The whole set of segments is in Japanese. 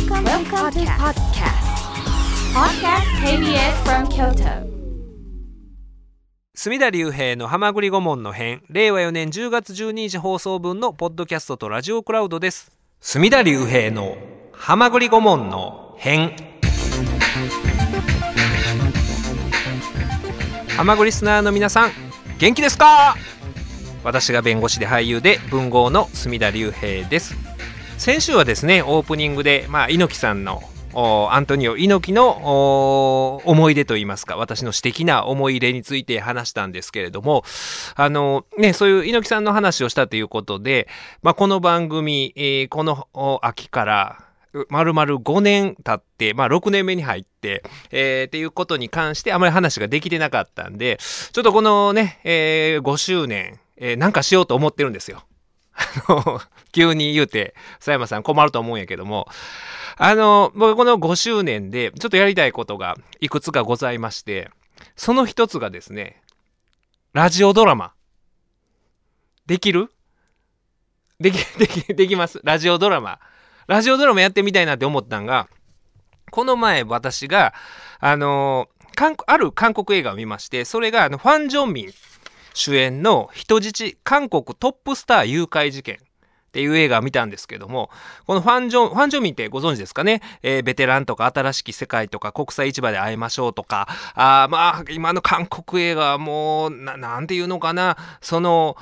Welcome, Welcome to podcast. Podcast. KBS from Kyoto. 隅田隆平の浜栗顧問の編令和4年10月12日放送分のポッドキャストとラジオクラウドです。隅田隆平の浜栗顧問の編。浜栗リスナーの皆さん元気ですか？私が弁護士で俳優で文豪の隅田隆平です先週はですねオープニングで、まあ、猪木さんのアントニオ猪木の思い出といいますか私の私的な思い入れについて話したんですけれどもあのねそういう猪木さんの話をしたということで、まあ、この番組、えー、この秋からまるまる5年経って、まあ6年目に入って、えー、っていうことに関してあまり話ができてなかったんで、ちょっとこのね、えー、5周年、えー、なんかしようと思ってるんですよ。あの、急に言うて、佐山さん困ると思うんやけども、あの、僕この5周年で、ちょっとやりたいことがいくつかございまして、その一つがですね、ラジオドラマ。できる？でき、でき、できます？ラジオドラマ。ラジオドラマやってみたいなって思ったんが、この前私が、あの韓ある韓国映画を見まして、それがあのファン・ジョンミン主演の人質韓国トップスター誘拐事件っていう映画を見たんですけども、このファンジョン、ファンジョンミンってご存知ですかね？えー、ベテランとか新しき世界とか国際市場で会いましょうとか、あまあ、今の韓国映画はもう、ななんていうのかな、その、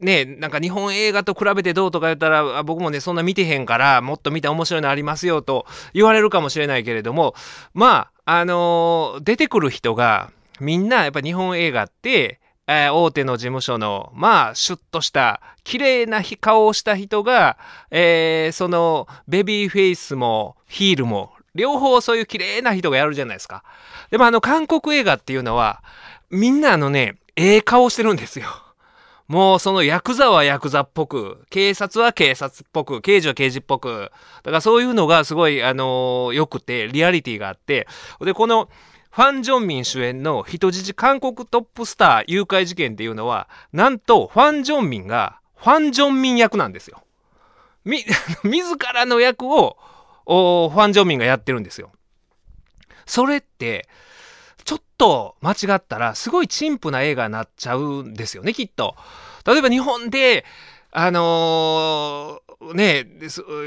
ねなんか日本映画と比べてどうとか言ったら僕もねそんな見てへんからもっと見て面白いのありますよと言われるかもしれないけれどもまああのー、出てくる人がみんなやっぱ日本映画って、えー、大手の事務所の、まあ、シュッとした、綺麗な顔をした人が、えー、その、ベビーフェイスも、ヒールも、両方そういう綺麗な人がやるじゃないですか。でもあの、韓国映画っていうのは、みんなあのね、ええ顔してるんですよ。もうそのヤクザはヤクザっぽく、警察は警察っぽく、刑事は刑事っぽく。だからそういうのがすごい、あのー、良くて、リアリティがあって。で、この、ファン・ジョンミン主演の人質韓国トップスター誘拐事件っていうのは、なんとファン・ジョンミンがファン・ジョンミン役なんですよ。み、自らの役をファン・ジョンミンがやってるんですよ。それって、ちょっと間違ったらすごい陳腐な映画になっちゃうんですよね、きっと。例えば日本で、あの、ね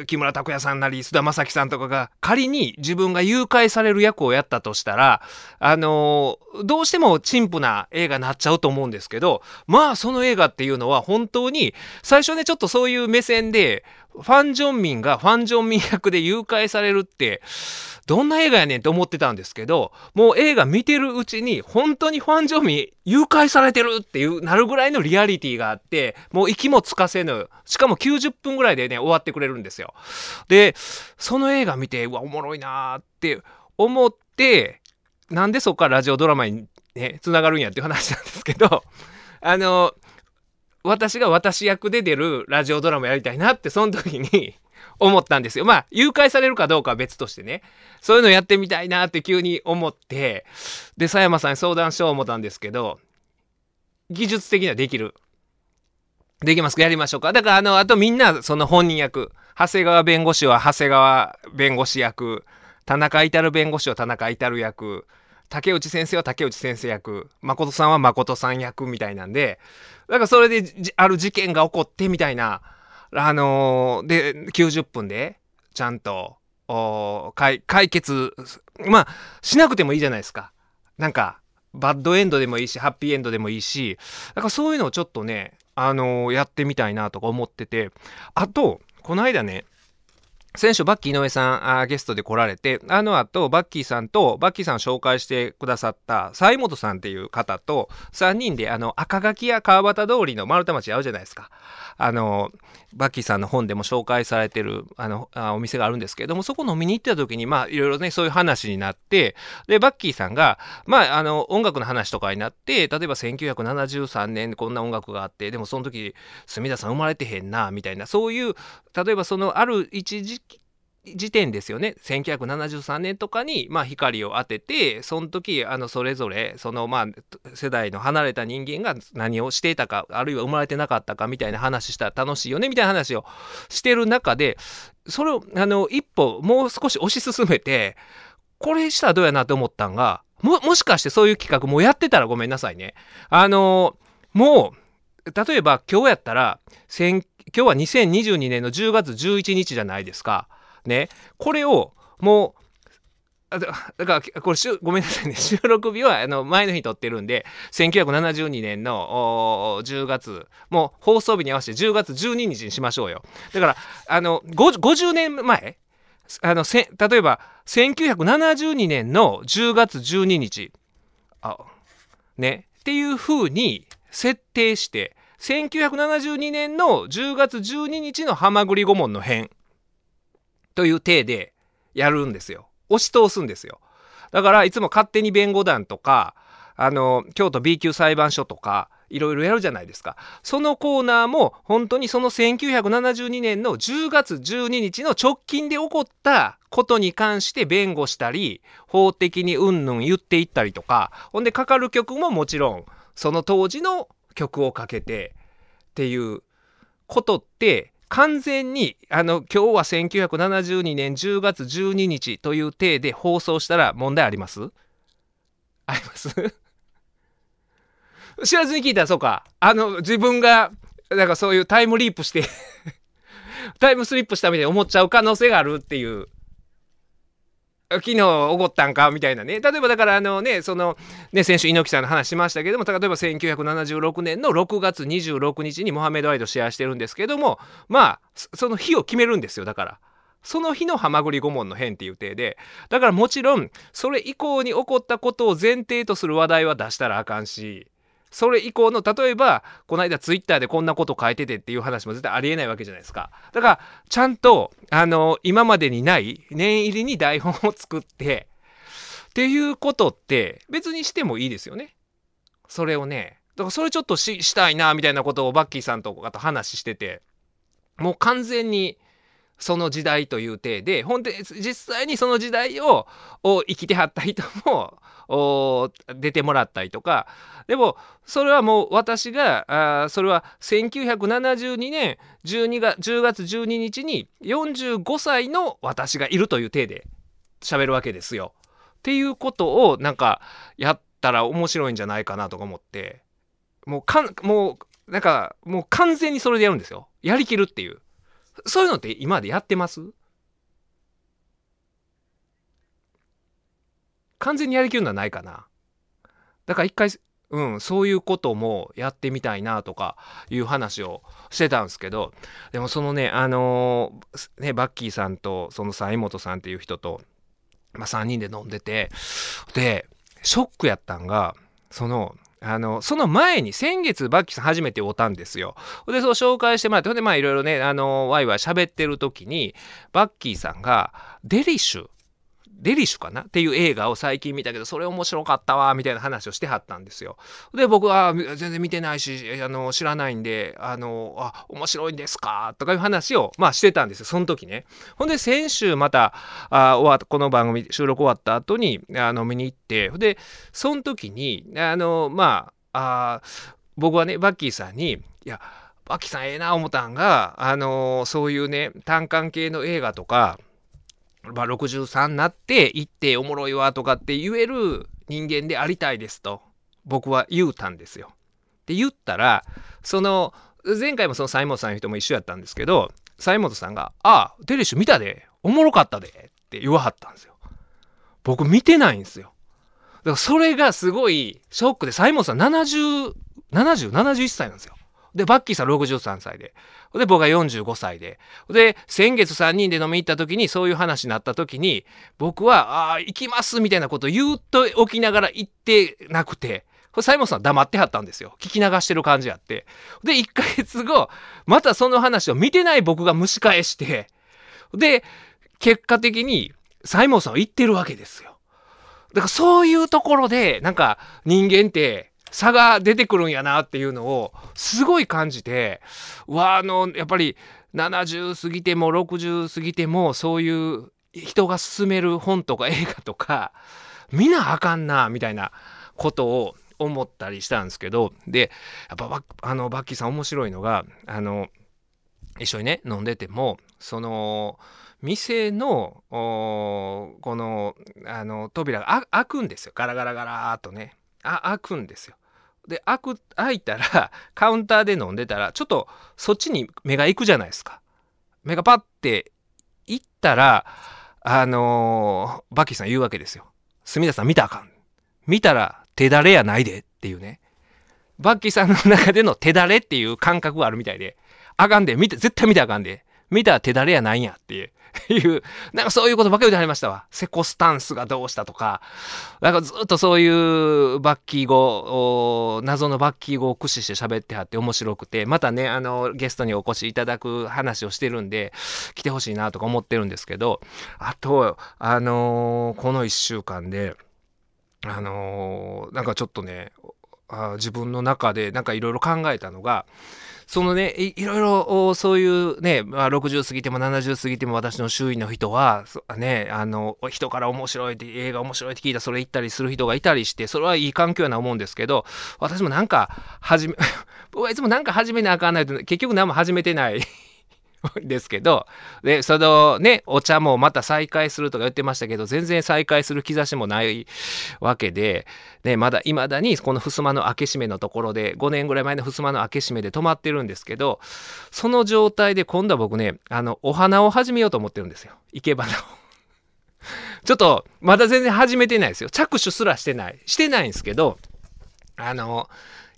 木村拓哉さんなり菅田将暉さんとかが仮に自分が誘拐される役をやったとしたら、あのー、どうしても陳腐な映画になっちゃうと思うんですけど、まあその映画っていうのは本当に最初ねちょっとそういう目線でファン・ジョンミンがファン・ジョンミン役で誘拐されるって、どんな映画やねんって思ってたんですけど、もう映画見てるうちに、本当にファン・ジョンミン誘拐されてるっていうなるぐらいのリアリティがあって、もう息もつかせぬ、しかも90分ぐらいでね、終わってくれるんですよ。で、その映画見て、うわ、おもろいなーって思って、なんでそこからラジオドラマにね、つながるんやっていう話なんですけど、あの、私が私役で出るラジオドラマやりたいなってその時に 思ったんですよ。まあ誘拐されるかどうかは別としてねそういうのやってみたいなって急に思ってで佐山さんに相談しよう思ったんですけど技術的にはできる。できますか？やりましょうか？だからあのあとみんなその本人役長谷川弁護士は長谷川弁護士役田中至弁護士は田中至役竹内先生は竹内先生役誠さんは誠さん役みたいなんでだからそれである事件が起こってみたいな、あのー、で、90分でちゃんと解決、まあ、しなくてもいいじゃないですか。なんか、バッドエンドでもいいし、ハッピーエンドでもいいし、だからそういうのをちょっとね、あのー、やってみたいなとか思ってて、あと、この間ね、先週バッキー井上さんあゲストで来られてあの後バッキーさんとバッキーさんを紹介してくださった西本さんっていう方と3人であの赤垣や川端通りの丸太町会うじゃないですか。あのバッキーさんの本でも紹介されてるあのあお店があるんですけれどもそこ飲みに行った時にまあいろいろねそういう話になってでバッキーさんがまああの音楽の話とかになって例えば1973年こんな音楽があってでもその時隅田さん生まれてへんなみたいなそういう例えばそのある一時時点ですよね1973年とかに、まあ、光を当ててその時あのそれぞれその、まあ、世代の離れた人間が何をしていたかあるいは生まれてなかったかみたいな話したら楽しいよねみたいな話をしてる中でそれをあの一歩もう少し推し進めてこれしたらどうやなと思ったんがももしかしてそういう企画もうやってたらごめんなさいね。あのもう例えば今日やったら今日は2022年の10月11日じゃないですか。ね。これをもうだからこれごめんなさいね 収録日はあの前の日撮ってるんで1972年の10月もう放送日に合わせて10月12日にしましょうよだからあの50年前あのせ例えば1972年の10月12日あねっていう風に設定して1972年の10月12日の「はまぐり顧問の編」という体でやるんですよ。押し通すんですよ。だからいつも勝手に弁護団とか、あの、京都 B 級裁判所とか、いろいろやるじゃないですか。そのコーナーも本当にその1972年の10月12日の直近で起こったことに関して弁護したり、法的にうんぬん言っていったりとか、ほんでかかる曲ももちろんその当時の曲をかけてっていうことって完全にあの今日は1972年10月12日という体で放送したら問題あります？あります？知らずに聞いたらそうか。あの自分がなんかそういうタイムリープしてタイムスリップしたみたいに思っちゃう可能性があるっていう。昨日起こったんかみたいなね。例えばだからあのねそのね先週猪木さんの話しましたけども例えば1976年の6月26日にモハメド・アイドシェアしてるんですけどもまあその日を決めるんですよだから。その日のハマグリ顧問の変っていう体で。だからもちろんそれ以降に起こったことを前提とする話題は出したらあかんし。それ以降の例えばこの間ツイッターでこんなこと書いててっていう話も絶対ありえないわけじゃないですか。だからちゃんとあの今までにない念入りに台本を作ってっていうことって別にしてもいいですよね。それをね。だからそれちょっとししたいなみたいなことをバッキーさんとかと話しててもう完全にその時代という体でほんで実際にその時代を生きてはった人も出てもらったりとかでもそれはもう私がそれは1972年12月10月12日に45歳の私がいるという体で喋るわけですよ。っていうことをなんかやったら面白いんじゃないかなとか思ってもうかんもうなんかもう完全にそれでやるんですよ。やりきるっていう。そういうのって今までやってます？完全にやりきるのはないかな。だから一回、うん、そういうこともやってみたいなとかいう話をしてたんですけど、でもそのね、あのー、ね、バッキーさんとその西本さんっていう人と、まあ、3人で飲んでて、で、ショックやったんが、その、あの、その前に先月バッキーさん初めて会うたんですよ。で、そう紹介してもらって、ほんでまあいろいろね、あの、ワイワイ喋ってる時に、バッキーさんが、デリッシュデリッシュかな？っていう映画を最近見たけど、それ面白かったわ、みたいな話をしてはったんですよ。で、僕は全然見てないし、あの、知らないんで、あの、あ、面白いんですか？とかいう話を、まあしてたんですよ、その時ね。ほんで、先週また、あ終わこの番組収録終わった後に、あの、見に行って、で、その時に、あの、まあ、あ僕はね、バッキーさんに、いや、バッキーさんええな思ったんが、あのそういうね、単管系の映画とか、まあ、63になって行っておもろいわとかって言える人間でありたいですと僕は言うたんですよ。って言ったらその前回もその西本さんの人も一緒やったんですけど西本さんが「ああデリッシュ見たでおもろかったで」って言わはったんですよ。僕見てないんですよ。だからそれがすごいショックで西本さん707071 70歳なんですよ。で、バッキーさん63歳で。で、僕が45歳で。で、先月3人で飲み行った時に、そういう話になった時に、僕は、ああ、行きますみたいなことを言うとおきながら行ってなくて、サイモンさん黙ってはったんですよ。聞き流してる感じやって。で、1ヶ月後、またその話を見てない僕が蒸し返して、で、結果的に、サイモンさんは言ってるわけですよ。だからそういうところで、なんか人間って、差が出てくるんやなっていうのをすごい感じてわあのやっぱり70過ぎても60過ぎてもそういう人が勧める本とか映画とか見なあかんなみたいなことを思ったりしたんですけどでやっぱあのバッキーさん面白いのがあの一緒にね飲んでてもその店のこのあの扉が開くんですよガラガラガラーっとねあ開くんですよ。で開く開いたら カウンターで飲んでたらちょっとそっちに目が行くじゃないですか。目がパッて行ったらあのー、バッキーさん言うわけですよ。住田さん見たらあかん。見たら手だれやないでっていうね。バッキーさんの中での手だれっていう感覚があるみたいで、あかんで、見て、絶対見たあかんで。見たら手だれやないんやっていう。いう、なんかそういうことばっかり言ってはりましたわ。セコスタンスがどうしたとか、なんかずっとそういうバッキー語、謎のバッキー語を駆使して喋ってはって面白くて、またね、あの、ゲストにお越しいただく話をしてるんで、来てほしいなとか思ってるんですけど、あと、あのー、この1週間で、あのー、なんかちょっとね、あ自分の中でなんかいろいろ考えたのが、そのねいろいろそういうね、まあ、60過ぎても70過ぎても私の周囲の人はねあの人から面白いって映画面白いって聞いたそれ行ったりする人がいたりしてそれはいい環境やな思うんですけど私もなんか始め 僕はいつもなんか始めなあかんないと結局何も始めてない。ですけど、で、そのね、お茶もまた再開するとか言ってましたけど、全然再開する兆しもないわけで、ね、まだ未だにこの襖の開け閉めのところで、5年ぐらい前の襖の開け閉めで止まってるんですけど、その状態で今度は僕ね、あの、お花を始めようと思ってるんですよ。生け花を。ちょっと、まだ全然始めてないですよ。着手すらしてない。してないんですけど、あの、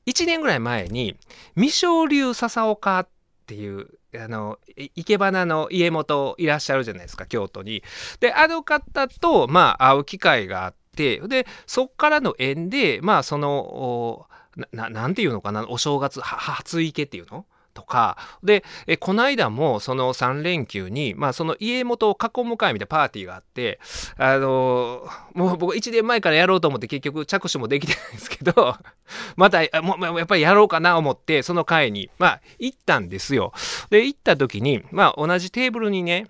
1年ぐらい前に、未生流笹岡っていうあの生け花の家元いらっしゃるじゃないですか京都に。であの方とまあ会う機会があってでそっからの縁でまあそのななんていうのかなお正月初池っていうのとかでえこの間もその3連休に、まあ、その家元を囲む会みたいなパーティーがあってあのもう僕1年前からやろうと思って結局着手もできてないんですけど またもやっぱりやろうかな思ってその会にまあ行ったんですよ。で行った時にまあ同じテーブルにね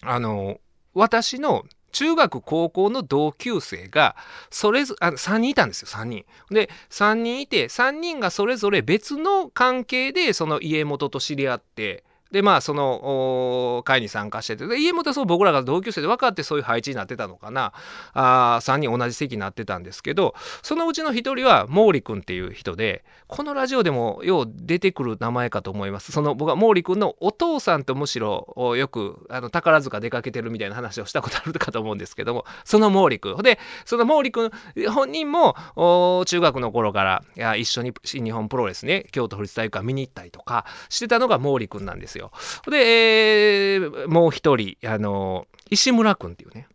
あの私の中学高校の同級生がそれぞあ3人いたんですよ3人。で3人いて3人がそれぞれ別の関係でその家元と知り合ってでまあその会に参加しててで家元はそう僕らが同級生で分かってそういう配置になってたのかな。あ3人同じ席になってたんですけどそのうちの1人は毛利君っていう人でこのラジオでもよう出てくる名前かと思います。その僕は毛利君のお父さんとむしろよくあの宝塚出かけてるみたいな話をしたことあるかと思うんですけどもその毛利君。でその毛利君本人も中学の頃からいや一緒に新日本プロレスね京都府立体育館見に行ったりとかしてたのが毛利君なんですよ。よ。で、えー、もう一人、あの、石村君っていうね、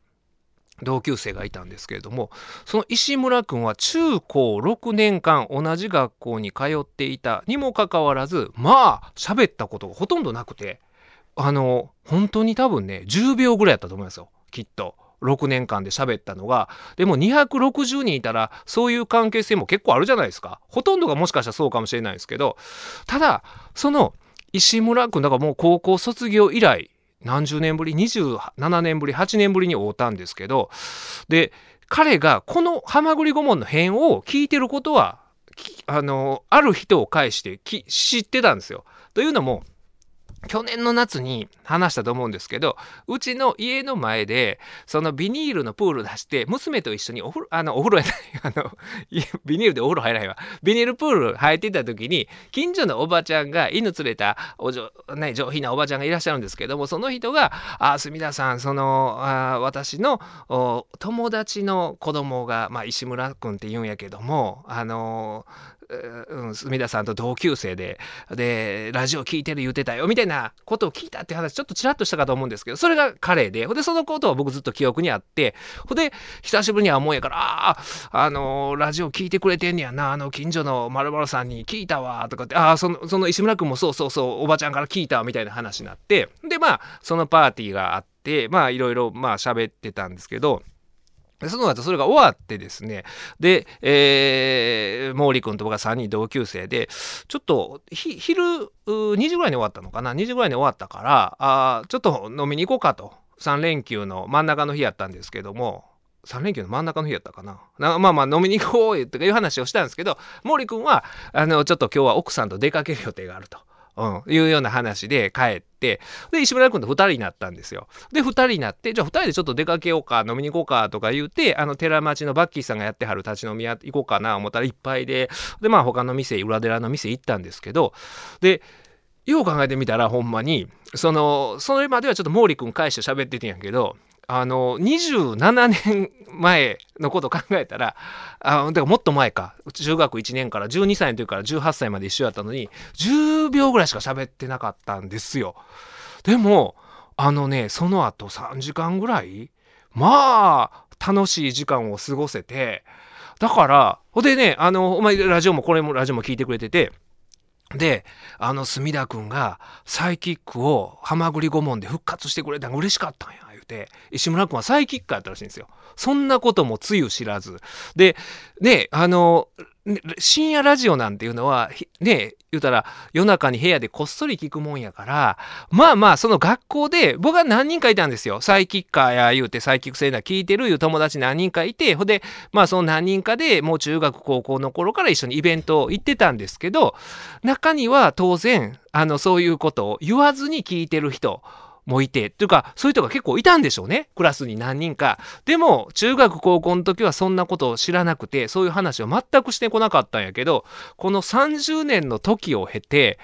同級生がいたんですけれども、その石村君は中高6年間同じ学校に通っていたにもかかわらず、まあ、喋ったことがほとんどなくて、あの、本当に多分ね、10秒ぐらいやったと思いますよ、きっと。6年間で喋ったのが、でも260人いたら、そういう関係性も結構あるじゃないですか。ほとんどがもしかしたらそうかもしれないですけど、ただ、その、石村君だからもう高校卒業以来何十年ぶり27年ぶり8年ぶりに会うたんですけどで彼がこの「はまぐり顧問」の編を聞いてることはあのある人を介して知ってたんですよ。というのも去年の夏に話したと思うんですけどうちの家の前でそのビニールのプール出して娘と一緒にお風呂あのお風呂やないあの ビニールでお風呂入らへんわ。ビニールプール入ってた時に近所のおばちゃんが犬連れたお上,、ね、上品なおばちゃんがいらっしゃるんですけどもその人が「あすみださんそのあ私の友達の子供が、まあ、石村君って言うんやけどもあのうん、隅田さんと同級生で、で、ラジオ聞いてる言うてたよ、みたいなことを聞いたって話、ちょっとちらっとしたかと思うんですけど、それが彼で、ほで、そのことは僕ずっと記憶にあって、ほで、久しぶりには思うやから、ああ、あのー、ラジオ聞いてくれてんねやな、あの、近所のまるさんに聞いたわ、とかって、ああ、その、その石村君もそうそうそう、おばちゃんから聞いた、みたいな話になって、で、まあ、そのパーティーがあって、まあ、いろいろ、まあ、喋ってたんですけど、その後それが終わってですねで、えー、毛利君と僕は3人同級生でちょっと昼2時ぐらいに終わったのかな？2時ぐらいに終わったからあちょっと飲みに行こうかと。3連休の真ん中の日やったんですけども3連休の真ん中の日やったかな？なまあまあ飲みに行こうよとかいう話をしたんですけど毛利君はあのちょっと今日は奥さんと出かける予定があると。うん、いうような話で帰って、で、石村君と2人になったんですよ。で、2人になって、じゃあ2人でちょっと出かけようか、飲みに行こうかとか言うて、あの、寺町のバッキーさんがやってはる立ち飲み屋行こうかな思ったらいっぱいで、で、まあ他の店、裏寺の店行ったんですけど、で、よう考えてみたらほんまに、その、それまではちょっと毛利君返して喋っててんやけど、あの、27年前のこと考えたら、あだかもっと前か、中学1年から12歳の時から18歳まで一緒やったのに、10秒ぐらいしか喋ってなかったんですよ。でも、あのね、その後3時間ぐらい、まあ、楽しい時間を過ごせて、だから、ほでね、あの、お前、ラジオも、これもラジオも聞いてくれてて、で、あの、隅田くんがサイキックをハマグリ顧問で復活してくれたのが嬉しかったんや。て、石村君はサイキックやったらしいんですよ。そんなこともつゆ知らず。で、ね、あの、深夜ラジオなんていうのは、ね、言うたら夜中に部屋でこっそり聞くもんやから、まあまあその学校で僕は何人かいたんですよ。サイキッカーや言うてサイキック性な聞いてるいう友達何人かいて、ほんで、まあその何人かでもう中学高校の頃から一緒にイベント行ってたんですけど、中には当然、あのそういうことを言わずに聞いてる人、もいて、というか、そういう人が結構いたんでしょうね。クラスに何人か。でも、中学高校の時はそんなことを知らなくて、そういう話を全くしてこなかったんやけど、この30年の時を経て、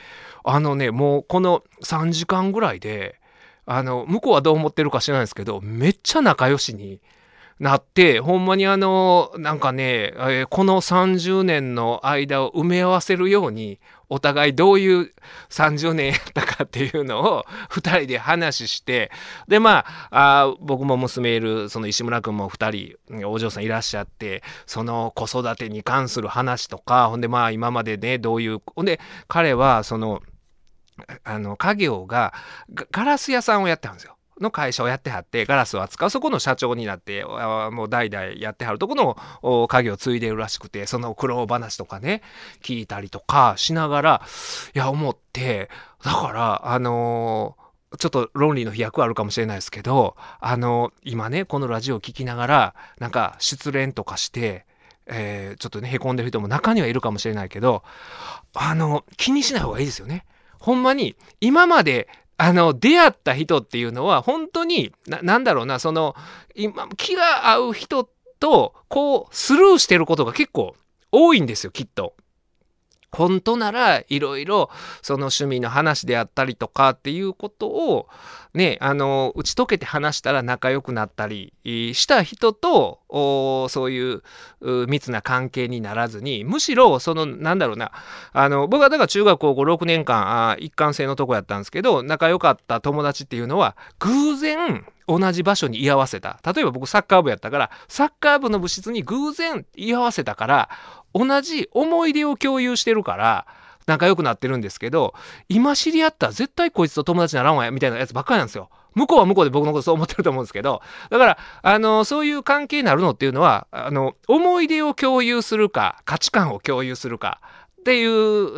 あのね、もうこの3時間ぐらいで、あの、向こうはどう思ってるか知らないですけど、めっちゃ仲良しになって、ほんまにあの、なんかね、えー、この30年の間を埋め合わせるように、お互いどういう30年やったかっていうのを2人で話して、で、まあ、あ僕も娘いる、その石村君も2人、お嬢さんいらっしゃって、その子育てに関する話とか、ほんでまあ今までね、どういう、ほんで彼はその、あの、家業がガラス屋さんをやってたんですよ。の会社をやってはってガラスを扱うそこの社長になってもう代々やってはるとこの家業を継いでるらしくてその苦労話とかね聞いたりとかしながらいや思ってだからあのー、ちょっと論理の飛躍あるかもしれないですけどあの、今ねこのラジオを聞きながらなんか失恋とかしてえー、ちょっとね、へこんでる人も中にはいるかもしれないけど、あの、気にしない方がいいですよね。ほんまに、今まであの、出会った人っていうのは、本当に、何、だろうな、その、今、気が合う人と、こう、スルーしてることが結構多いんですよ、きっと。本当ならいろいろその趣味の話であったりとかっていうことをねあの打ち解けて話したら仲良くなったりした人とそういう密な関係にならずにむしろそのなんだろうなあの僕はだから中学高校6年間あ一貫性のとこやったんですけど仲良かった友達っていうのは偶然同じ場所に居合わせた。例えば僕サッカー部やったからサッカー部の部室に偶然居合わせたから同じ思い出を共有してるから仲良くなってるんですけど今知り合ったら絶対こいつと友達にならんわやみたいなやつばっかりなんですよ。向こうは向こうで僕のことそう思ってると思うんですけどだからあのそういう関係になるのっていうのはあの思い出を共有するか価値観を共有するかっていう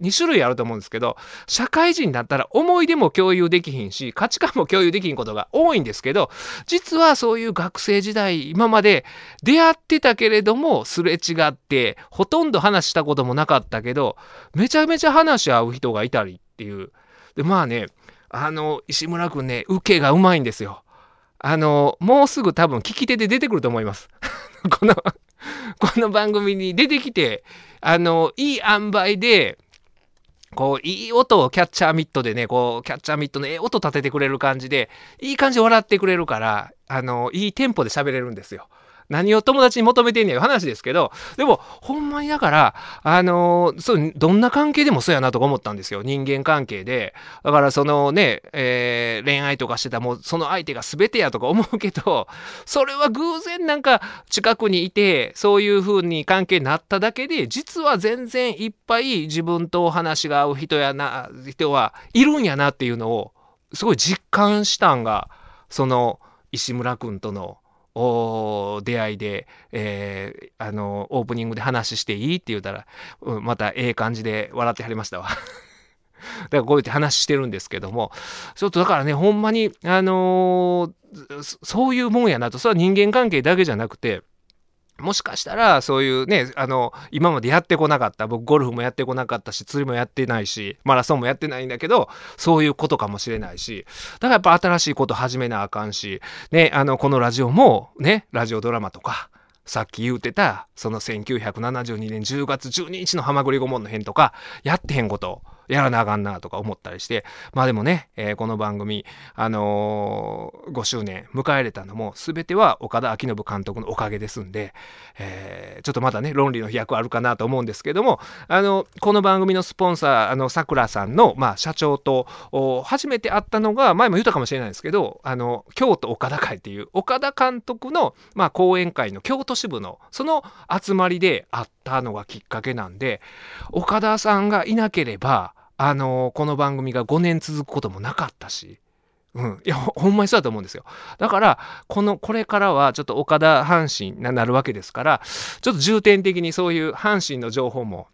2種類あると思うんですけど社会人だったら思い出も共有できひんし価値観も共有できひんことが多いんですけど実はそういう学生時代今まで出会ってたけれどもすれ違ってほとんど話したこともなかったけどめちゃめちゃ話合う人がいたりっていうでまあねあの石村君ね受けがうまいんですよ。あのもうすぐ多分聞き手で出てくると思います。この この番組に出てきてあの、いい塩梅で、こう、いい音をキャッチャーミットでね、こう、キャッチャーミットのええ音立ててくれる感じで、いい感じで笑ってくれるから、あの、いいテンポで喋れるんですよ。何を友達に求めてんねんいう話ですけど、でも、ほんまにだから、あのー、そう、どんな関係でもそうやなとか思ったんですよ。人間関係で。だから、そのね、えー、恋愛とかしてたもう、その相手が全てやとか思うけど、それは偶然なんか近くにいて、そういう風に関係になっただけで、実は全然いっぱい自分とお話が合う人やな、人はいるんやなっていうのを、すごい実感したんが、その、石村君とのお出会いで、えーあのオープニングで話していいって言うたら、うん、またええ感じで笑ってはりましたわ。だからこうやって話してるんですけどもちょっとだからねほんまにあのーそういうもんやなとそれは人間関係だけじゃなくてもしかしたらそういうねあの今までやってこなかった僕ゴルフもやってこなかったし釣りもやってないしマラソンもやってないんだけどそういうことかもしれないしだからやっぱ新しいこと始めなあかんしねあのこのラジオもねラジオドラマとかさっき言うてたその1972年10月12日の「はまぐり顧問の編」とかやってへんことやらなあかんなとか思ったりしてまあでもね、えーこの番組あのー5周年迎えれたのも全ては岡田彰信監督のおかげですんで、えーちょっとまだね論理の飛躍あるかなと思うんですけどもあのこの番組のスポンサーあのさくらさんの、まあ、社長と初めて会ったのが前も言ったかもしれないですけどあの京都岡田会っていう岡田監督の、まあ、講演会の京都支部のその集まりで会ったのがきっかけなんで岡田さんがいなければあのこの番組が5年続くこともなかったし。うん、いやほんまにそうだと思うんですよだからこのこれからはちょっと岡田阪神になるわけですからちょっと重点的にそういう阪神の情報も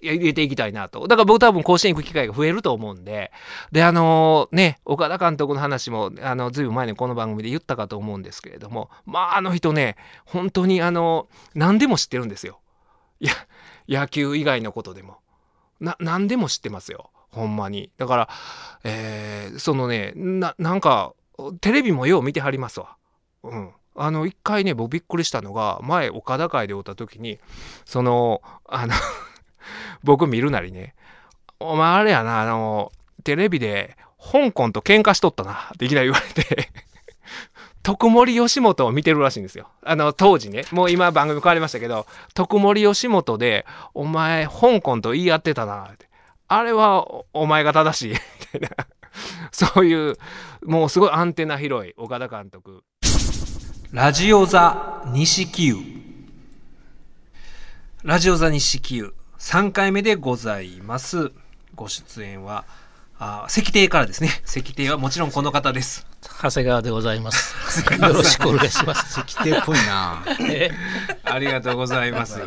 入れていきたいなと。だから僕多分甲子園行く機会が増えると思うんで。で、あのね、岡田監督の話も、あの、ずいぶん前にこの番組で言ったかと思うんですけれども、まあ、あの人ね、本当にあの、何でも知ってるんですよ。いや、野球以外のことでも。な、何でも知ってますよ。ほんまに。だから、えーそのね、な、なんか、テレビもよう見てはりますわ。うん。あの、一回ね、僕びっくりしたのが、前、岡田会でおった時に、その、あの、僕見るなりね、お前あれやな、あの、テレビで香港と喧嘩しとったな、っていきなり言われて、徳森吉本を見てるらしいんですよ。あの、当時ね、もう今番組変わりましたけど、徳森吉本で、お前、香港と言い合ってたな、って。あれはおお前が正しい、みたいな。そういう、もうすごいアンテナ広い岡田監督。ラジオ座西九ラジオ座西九3回目でございます。ご出演は、あ石庭からですね。石庭はもちろんこの方です。長谷川でございます。よろしくお願いします。来てっぽいな。えありがとうございます。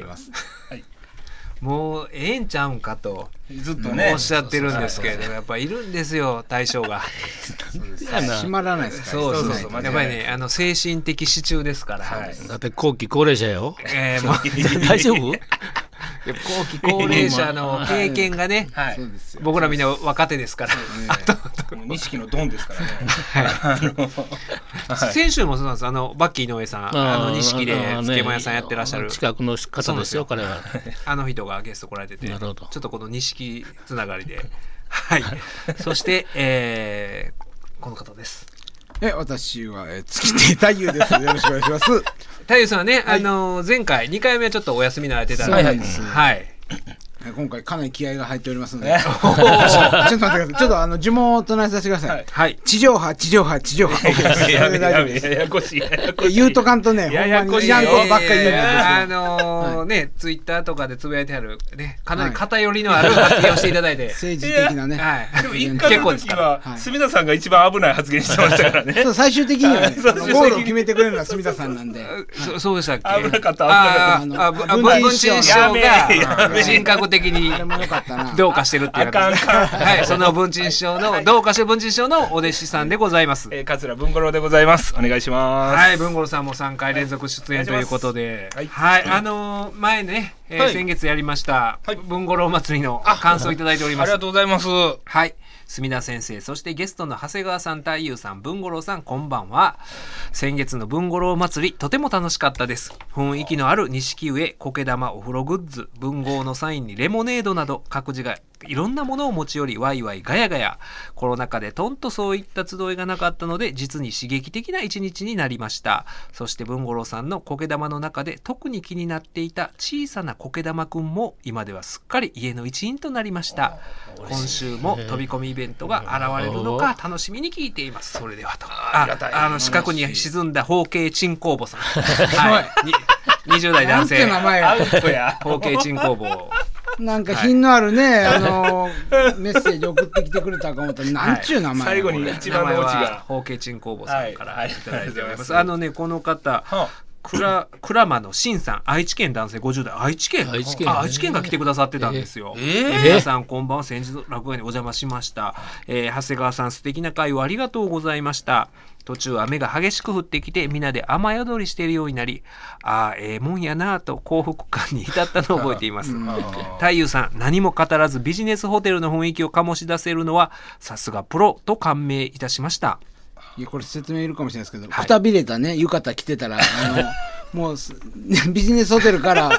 もうええんちゃうんかとずっとねおっしゃってるんですけれども、やっぱいるんですよ、対象が。閉まらないですから。そうそうそう。やっぱりね、あの精神的支柱ですから。はいだって後期高齢者よ。えーもう 大丈夫？後期高齢者の 経験がね、はい。僕らみんな若手ですから。錦のドンですからね。先週もそうなんです。あのバッキー井上さん、あの錦で漬物屋さんやってらっしゃるね近くの方ですよ、彼は。あの人がゲスト来られてて、ちょなるほどっとこの錦つながりで、はい。そして、えーこの方です。え、私は、えー、月亭太夫です。よろしくお願いします。太夫さんはね、あの前回2回目はちょっとお休みになられてたんで、はい。え今回かなり気合が入っておりますので。ちょっと待ってください。ちょっとあの、呪文を唱えさせてください。はい。地上波、地上波、地上波。ややこしい。ややこしい言うとかんとね、やまやこしいばっかり言うんですよ。あのーね、ツイッターとかでつぶやいてある、ね、かなり偏りのある発言をしていただいて、政治的なね。はい。でも一回の時ははい住田さんが一番危ない発言してましたからねそう、最終的にはね、ゴールを決めてくれるのは住田さんなんで。そそうでしたっけ？危なかった危なかったあ文文鎮師匠がめ人格的にあれもよかったな。どうかしてるっていうあかんあかん。はい、その文鎮師匠の、どうかしてる文鎮師匠のお弟子さんでございます。えー桂文五郎でございます。お願いします。はい、文五郎さんも3回連続出演ということで、はい。はい、あのー前ね、えーはい。先月やりました、はい。文五郎祭りの感想をいただいております。ありが。とうございます。はい。墨田先生、そしてゲストの長谷川さん、太夫さん、文五郎さん、こんばんは。先月の文五郎祭り、とても楽しかったです。雰囲気のある錦上、苔玉、お風呂グッズ、文豪のサインにレモネードなど、各自がいろんなものを持ち寄り、ワイワイガヤガヤ。コロナ禍でとんとそういった集いがなかったので、実に刺激的な一日になりました。そして文五郎さんの苔玉の中で特に気になっていた小さな苔玉くんも、今ではすっかり家の一員となりました。今週も飛び込みイベントが現れるのか楽しみに聞いています。それではと。ああの四角に沈んだ包茎鎮工房さん。はい。に20代男性包茎鎮工房。なんか品のあるね、あのメッセージ送ってきてくれたか思ったら、なんちゅう名前や最後に一番のオチが。包茎チン工房さんからはい。い。ただいております。はい。あのね、この方、はクラ、クラマのシンさん、愛知県男性50代、愛知県愛知県あ、愛知県が来てくださってたんですよ。えーえー皆さん、こんばんは。先日、落語会にお邪魔しました。えー長谷川さん、素敵な会をありがとうございました。途中、雨が激しく降ってきて、みんなで雨宿りしているようになり、ああ、ええもんやなぁと幸福感に至ったのを覚えています。太夫さん、何も語らずビジネスホテルの雰囲気を醸し出せるのは、さすがプロと感銘いたしました。いやこれ説明いるかもしれないですけど、はい。くたびれたね浴衣着てたらあの もうすビジネスホテルからん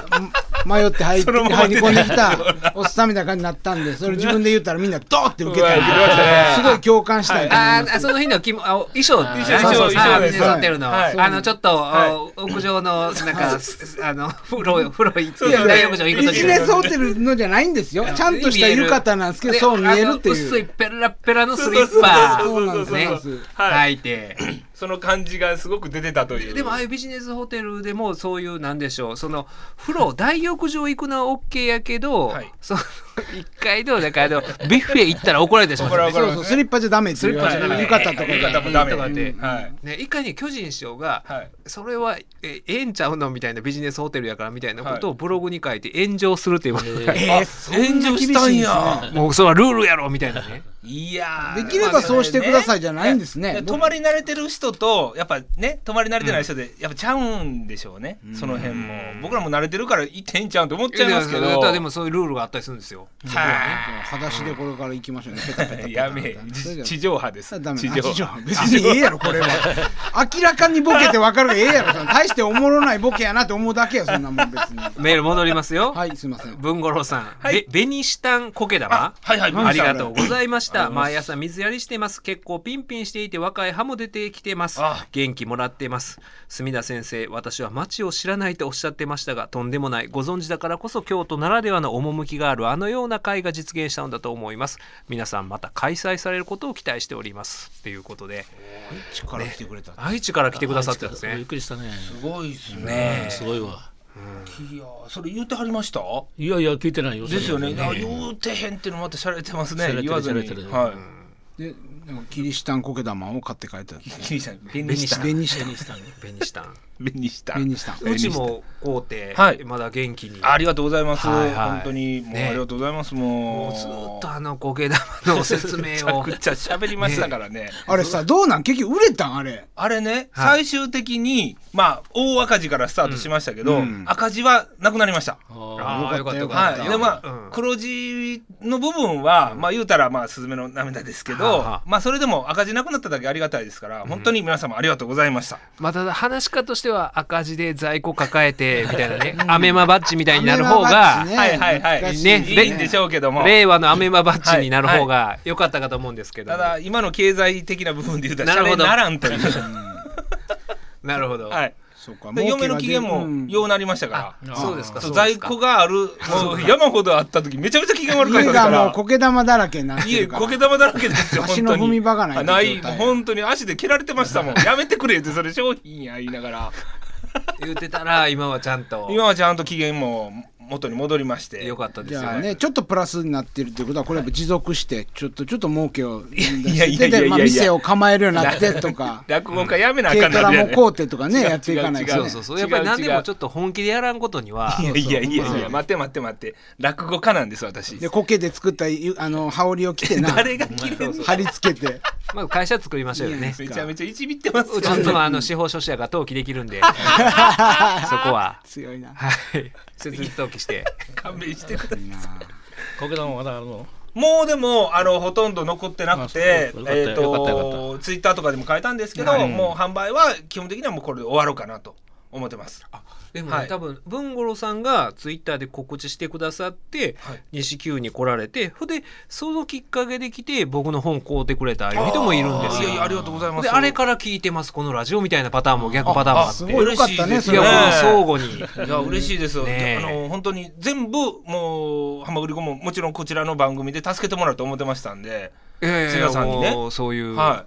迷って入って入り込んできた おっさんみたいな感じになったんでそれ自分で言ったらみんなドーって受けたすごい共感したいあます。ーその日のきもあ衣装衣装そうそう衣装あです。ビジネスホテルの、はい。あのちょっと、はあ屋上のなんか、すあの風呂風呂行ってそうそう大浴場行くビとジネスホテルのじゃないんですよ。ちゃんとした浴衣なんですけどそう見えるって薄いいうペラペラのスリッパ。そうなんですね履い。てその感じがすごく出てたという。でもああいうビジネスホテルでもそういうなんでしょうその風呂大浴場行くのは OK やけど、はい。その1階のだからあのビュッフェ行ったら怒られたりしまうそうスリッパじゃダメ。っていうスリッパじゃダメ。浴衣とか。浴で衣もダメ。とかってはい。ね、一回ね巨人師匠が、はい。それはえええんちゃうのみたいなビジネスホテルやからみたいなことをブログに書いて炎上するっていう、えー。そんな厳しいんですね。もうそれはルールやろみたいなね。いやー。できればそうしてくださいじゃないんですね。いや泊まり慣れてる人とやっぱね泊まり慣れてない人でやっぱちゃうんでしょうね、その辺も。僕らも慣れてるから行ってへんちゃうんと思っちゃいますけいやいやどでもそういうルールがあったりするんですよ。は裸足でこれから行きましょうね。ペタペタペタいやめ地上波です。ダメ地上波。別にええやろこれは。明らかにボケて分かるがええやろ 大しておもろないボケやなって思うだけやそんなもん別に。メール戻りますよ、はいすいません。文五郎さん、はい。べ紅シタンコケ玉はいはいありがとうございました。毎朝水やりしてます。結構ピンピンしていて若い葉も出てきてます。あ。元気もらっています。墨田先生、私は街を知らないとおっしゃってましたが、とんでもない。ご存知だからこそ京都ならではの趣があるあのような会が実現したのだと思います。皆さんまた開催されることを期待しております。ということで、力来てくれた。愛知から来てくださってたんですびっね。くりしたね。すごいっすね。ねすごいわ。いやそれ言ってはりました？いやいや聞いてないよ。ですよね。いそれや言うてへんっていうのまたしゃれてますね言わずに。はい。でなんかキリシタンコケ玉を買って帰った。キリシタン。紅シタン。紅下紅シタン。紅シタン 紅下うちも買うて、はい。まだ元気に。ありがとうございます、はいはい。本当に。もうね。ありがとうございます。もう。もうずっとあの苔玉の説明めちゃをくちゃ喋りましたからね。あれさどうなん？結局売れたん？あれ。あれね、はい。最終的にまあ大赤字からスタートしましたけど、うん。赤字はなくなりました。ああーよかったよかはい、った。でまあ、うん。黒字の部分は、まあ言うたらまあスズメの涙ですけど、はあはあ。まあそれでも赤字なくなっただけありがたいですから、本当に皆様ありがとうございました。まあただ話し家としては赤字で在庫抱えてみたいなねアメマバッジみたいになる方がね。はいはいはい。ね。いいんでしょうけども、令和のアメマバッジになる方が良かったかと思うんですけども。ただ今の経済的な部分で言うたらなるほど。ならんという。なるほど、はい。そうかで嫁の機嫌もうんようなりましたから。そうですかそう在そうですか庫がある、もう山ほどあった時めちゃめちゃ機嫌悪かった家ですから。がもう苔玉だらけになって家るからこけ玉だらけですよ、足本当に。の踏み場がないない、本当に足で蹴られてましたもん。やめてくれって、それ商品や言いながら。言ってたら今はちゃんと今はちゃんと機嫌も元に戻りまして。良かったですよ。ねねちょっとプラスになってるっていうことはこれ持続してちょっとちょっと儲けを出いやいやいしてや店を構えるようになってとか。落語家やめなあかん軽トラもなね買うてとかねやっていかないとね。そうそうそう。やっぱり何でもちょっと本気でやらんことにはいやいやいやいや、待って待って待って。落語家なんです、私。で苔で作ったゆあの羽織を着てな 誰が着れんの？貼り付けて。まず会社作りましょうよね。めちゃめちゃいちびってますちの妻はあの司法書士やが登記できるんで。そこは。強いな。はい設立登記して。勘弁してくれ。い。いなこけ玉まだあるの。もうでも、あの、ほとんど残ってなくてツイッターとかでも書いたんですけど、はい。もう販売は基本的にはもうこれで終わろうかなと思ってます。でもね、はい。多分文五郎さんがツイッターで告知してくださって、はい。西九に来られてほんでそのきっかけで来て僕の本買うてくれたいう人もいるんですよ。いやいや、ありがとうございます。であれから聞いてますこのラジオみたいなパターンも逆パターンもあって。嬉しいですいや相互に。いや嬉しいですよ、ねあの本当に全部もうハマグリコももちろんこちらの番組で助けてもらうと思ってましたんで、いやいやいや皆さんにね。そういう、は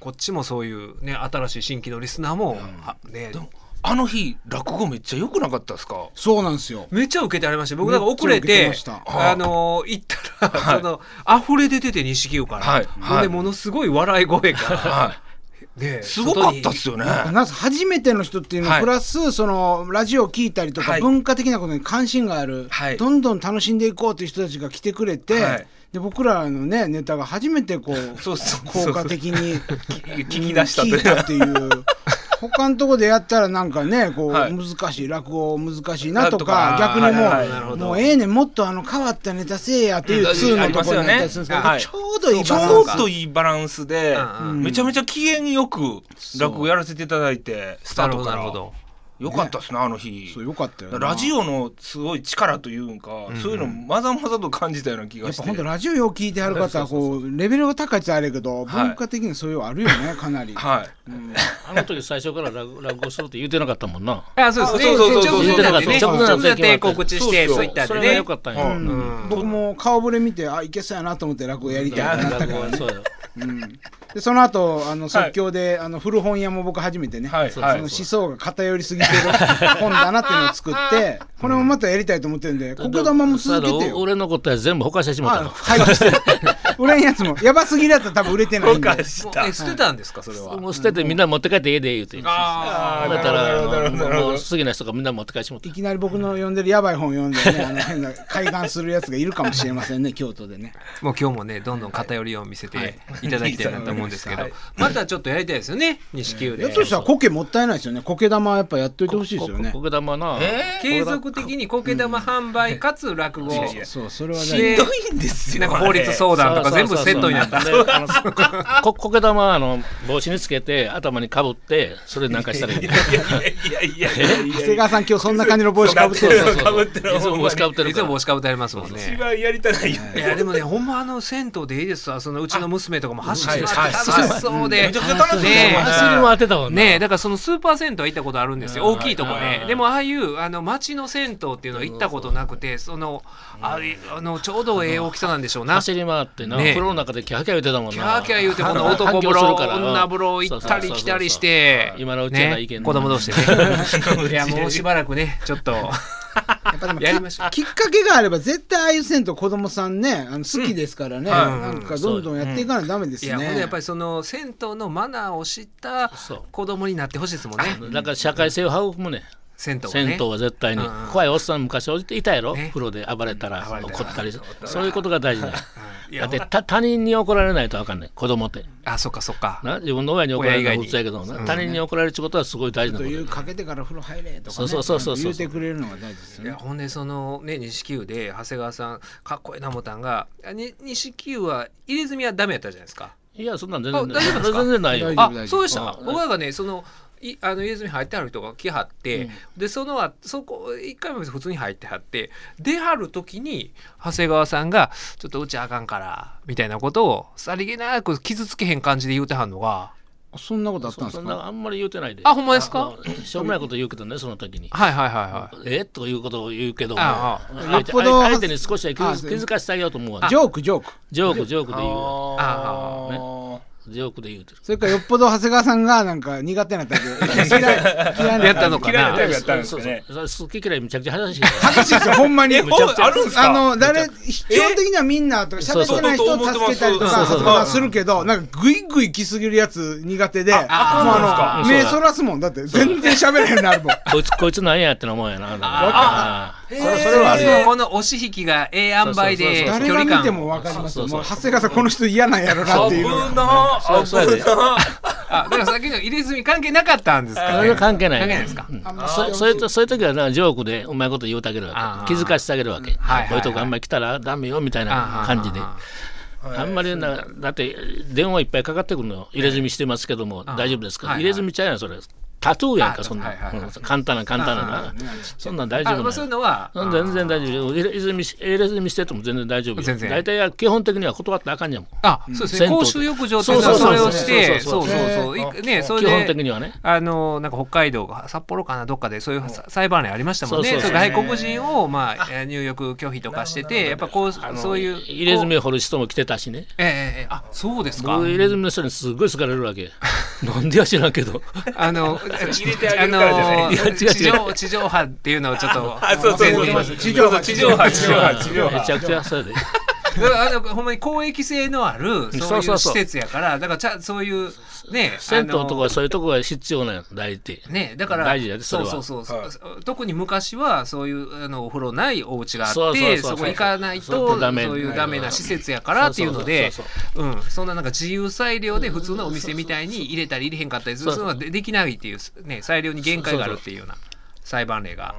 こっちもそういうね新しい新規のリスナーも、はねでもあの日落語めっちゃ良くなかったですか？そうなんですよ。めっちゃ受けてありました。僕なんか遅れててました。あのー行ったら、はい。その溢れ出てて錦湯から、はい。ほんはい。でものすごい笑い声が、はねいすごかったっすよね。初めての人っていうの、はい。プラスそのラジオを聞いたりとか、はい。文化的なことに関心がある、はい。どんどん楽しんでいこうという人たちが来てくれて、はい。で僕らのねネタが初めてこうそうそうそう効果的に聞き出したという。聞いたっていう他のとこでやったらなんかね こう、はい。難しい落語難しいなとなかとか。逆にもう、はいはいなるほど。もうええねんもっとあの変わったネタせえやっていううん。2のところになったりするんですけど、ありますちょうどいいちバランスょうどいいバランスで、めちゃめちゃ機嫌よく落語やらせていただいてスタートから。どなるほどよかったっすねあの日。そうよかったよな。ラジオのすごい力というんか、そういうのまざまざと感じたような気やっぱがして本当ラジオよく聞いてはる方はこうレベルが高いってあれやけど、はい。文化的にそういうのあるよねかなり、はい。うんあの時最初から落落語するって言うてなかったもんな。あそうですそうそうそうそう直前だってね直前だって直前だって告知してそうそうツイッターそれがでね良かったんや。うんうん僕も顔ぶれ見てあいけそうやなと思って落語やりたいなったからね、そうよ。うん、でその後あの即興で、あの古本屋も僕初めてね、その思想が偏りすぎてる 本だなっていうのを作ってこれもまたやりたいと思ってるんで国玉も続けてよ。俺のことは全部ほかしてしまった。あの。廃棄して。る売れんやつもやばすぎるやつは多分売れてないんで。ほかした。もうえ捨てたんですかそれは？もう捨ててみんな持って帰ってええで言うて。あだったらなるほどなるほどなるほど。もう好きな人がみんな持って帰ってしまった。い。きなり僕の読んでるやばい本読んでね、あの変な開眼するやつがいるかもしれませんね、京都でね。もう今日もねどんどん偏りを見せてい。ただきたいなと思うんですけど、はいまたちょっとやりたいですよね錦湯でやっとしたら苔もったいないですよね。苔玉はやっぱやっといてほしいですよねこ。こ玉な。継続的に苔玉販売かつ落語いやいやそう、それはしね。んどいんですよなんか法律相談とか全部セットになったそうそうそうであのここけ玉はあの帽子につけて頭にかぶってそれなんかしたらいい。いやいやいやいやいやいや長谷川さん今日そんな感じの帽子かぶってる。そうそうそうかぶってるいつも帽子かぶってるいつも。帽子かぶってありますもんね一番やりたないよいやでもねほんまあの銭湯でいいですわそのうちの娘とかも走っててはいはい楽しそうでめちゃくちゃ楽しそうでね。走り回ってたもんな。ねえだからそのスーパー銭湯は行ったことあるんですよ。うん。大きいとこね。うんでもああいうあの町の銭湯っていうのは行ったことなくてそのあれあのちょうどええ大きさなんでしょうな。走り回って風呂の中でキャーキャー言ってたもんな。キャーキャー言うてこの反男風呂女風呂行ったり来たりして。今のうちはないけんね。子供同士で。ね いやもうしばらくねちょっとやっぱでもやりましょう。きっかけがあれば絶対ああいう銭湯子供さんね、あの好きですからね。はい。なんかどんどんやっていかないとダメですいやほんでね。やっぱりその銭湯のマナーを知ったそう。子供になってほしいですもんね。だから社会性を育むね。銭湯はね。銭湯は絶対に、うん怖いおっさん昔いたやろ、ね。風呂で暴れたら怒ったりそういうことが大事だ。だってた他人に怒られないとあかんねん。子供って。あそっかそっか。な自分の親に怒られるのは普通やけど他人に怒られるってことはすごい大事なことというかけてから風呂入れとかね。そう。そうそうそうそう。言ってくれるのが大事ですよね。ほんでそのね錦湯で長谷川さんかっこいいな思ったんが錦湯は入れ墨はダメやったじゃないですか。いやそんなん全あ然全然ないよ。あそうでした。うん。僕なんかねそのいあの入れ墨入ってはる人が来はって、でそのあそこ一回目普通に入ってはって出はる時に長谷川さんが「ちょっとうちあかんから」みたいなことをさりげなく傷つけへん感じで言うてはんのがそんなことあったんですそんかなあんまり言うてないで。あほんまですか？あしょうもないこと言うけどねその時に。はいはいはいはい。え？ということを言うけども。あ相手よっぽど相手に少しは気あづ気づかせてあげようと思うわ。ジョーク、ジョーク。ジョークジョークで言うわ。ああジョークで言うてる。それからよっぽど長谷川さんがなんか苦手なタイプ。で 嫌い嫌いなやったのかな。嫌いなタイプやったんですかね。そうそう。そう好き嫌いめちゃくちゃ話してる。激しいですよほんまに。あるんですか？あの誰基本的にはみんなとか喋ってない人を助けたりとかとかするけどなんかグイグイ来すぎるやつ苦手でもうああの目そらすもんだって全然喋れへんなるもんこいつこいつなんやっての思うやなあそそれそれはあるよ。この押し引きがええ塩梅で距離感。が見ても分かりますよ。そうそうもう長谷川さんこの人嫌なんやろなっていう。危なそうそうやで危なあだからさっきの入れ墨関係なかったんですかね。は関係ない関係ないですか。そそういう。とそういう時はなジョークでうまいこと言うてあげるわけ。気づかせてあげるわけ。こはいはいはい。ういうとこあんまり来たらダメよみたいな感じで。ああんまりなだって電話いっぱいかかってくるのよ入れ墨してますけども大丈夫ですか？はいはい。入れ墨ちゃうやんそれタトゥーやんあかそんな。簡単な簡単なな。そんなん大丈夫そういうなのはうん全然大丈夫。入れ墨し入れ墨してても全然大丈夫大体は基本的には断ってあかんやもん。あそうですね。公衆浴場っていうのはそそうそう。そうれをしてそそううそそううそう。いねそれ基本で的にはね。あのなんか北海道が札幌かなどっかでそういうさ裁判例ありましたもんね。そうそうそう。そう外国人をまあえー入浴拒否とかしててやっぱこうそういう入れ墨を掘る人も来てたしね。ええええあそうですか。僕入れ墨の人にすごい好かれるわけ。なんでや知らんけど。あの入れてあげるからじゃない。あのーいや違う違う。地上地上波っていうのをちょっとあそうそうそう。地上波地上波。地上波めちゃくちゃそうやでだからあのほんまに公益性のあるそういう施設やからだからちゃそういうね銭湯とかそういうとこが必要なんや大体ねだから大事やでそれは。そうそうそう、はい。特に昔はそういうあのお風呂ないお家があってそうそうそうそう。そこ行かないそうとそうダメ。そういうダメな施設やからっていうのでそうそううん。そんななんか自由裁量で普通のお店みたいに入れたり入れへんかったりするそうそういうのがでできないっていうね裁量に限界があるっていうような裁判例が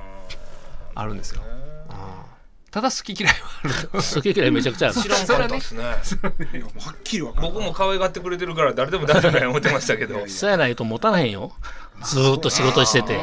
あるんですよ。うんただ好き嫌いはあると。好き嫌いめちゃくちゃある。知らんかったですね。はっきり分かる僕も可愛がってくれてるから誰でも大丈夫や思ってましたけど。そうやないと持たないよ。ずーっと仕事してて。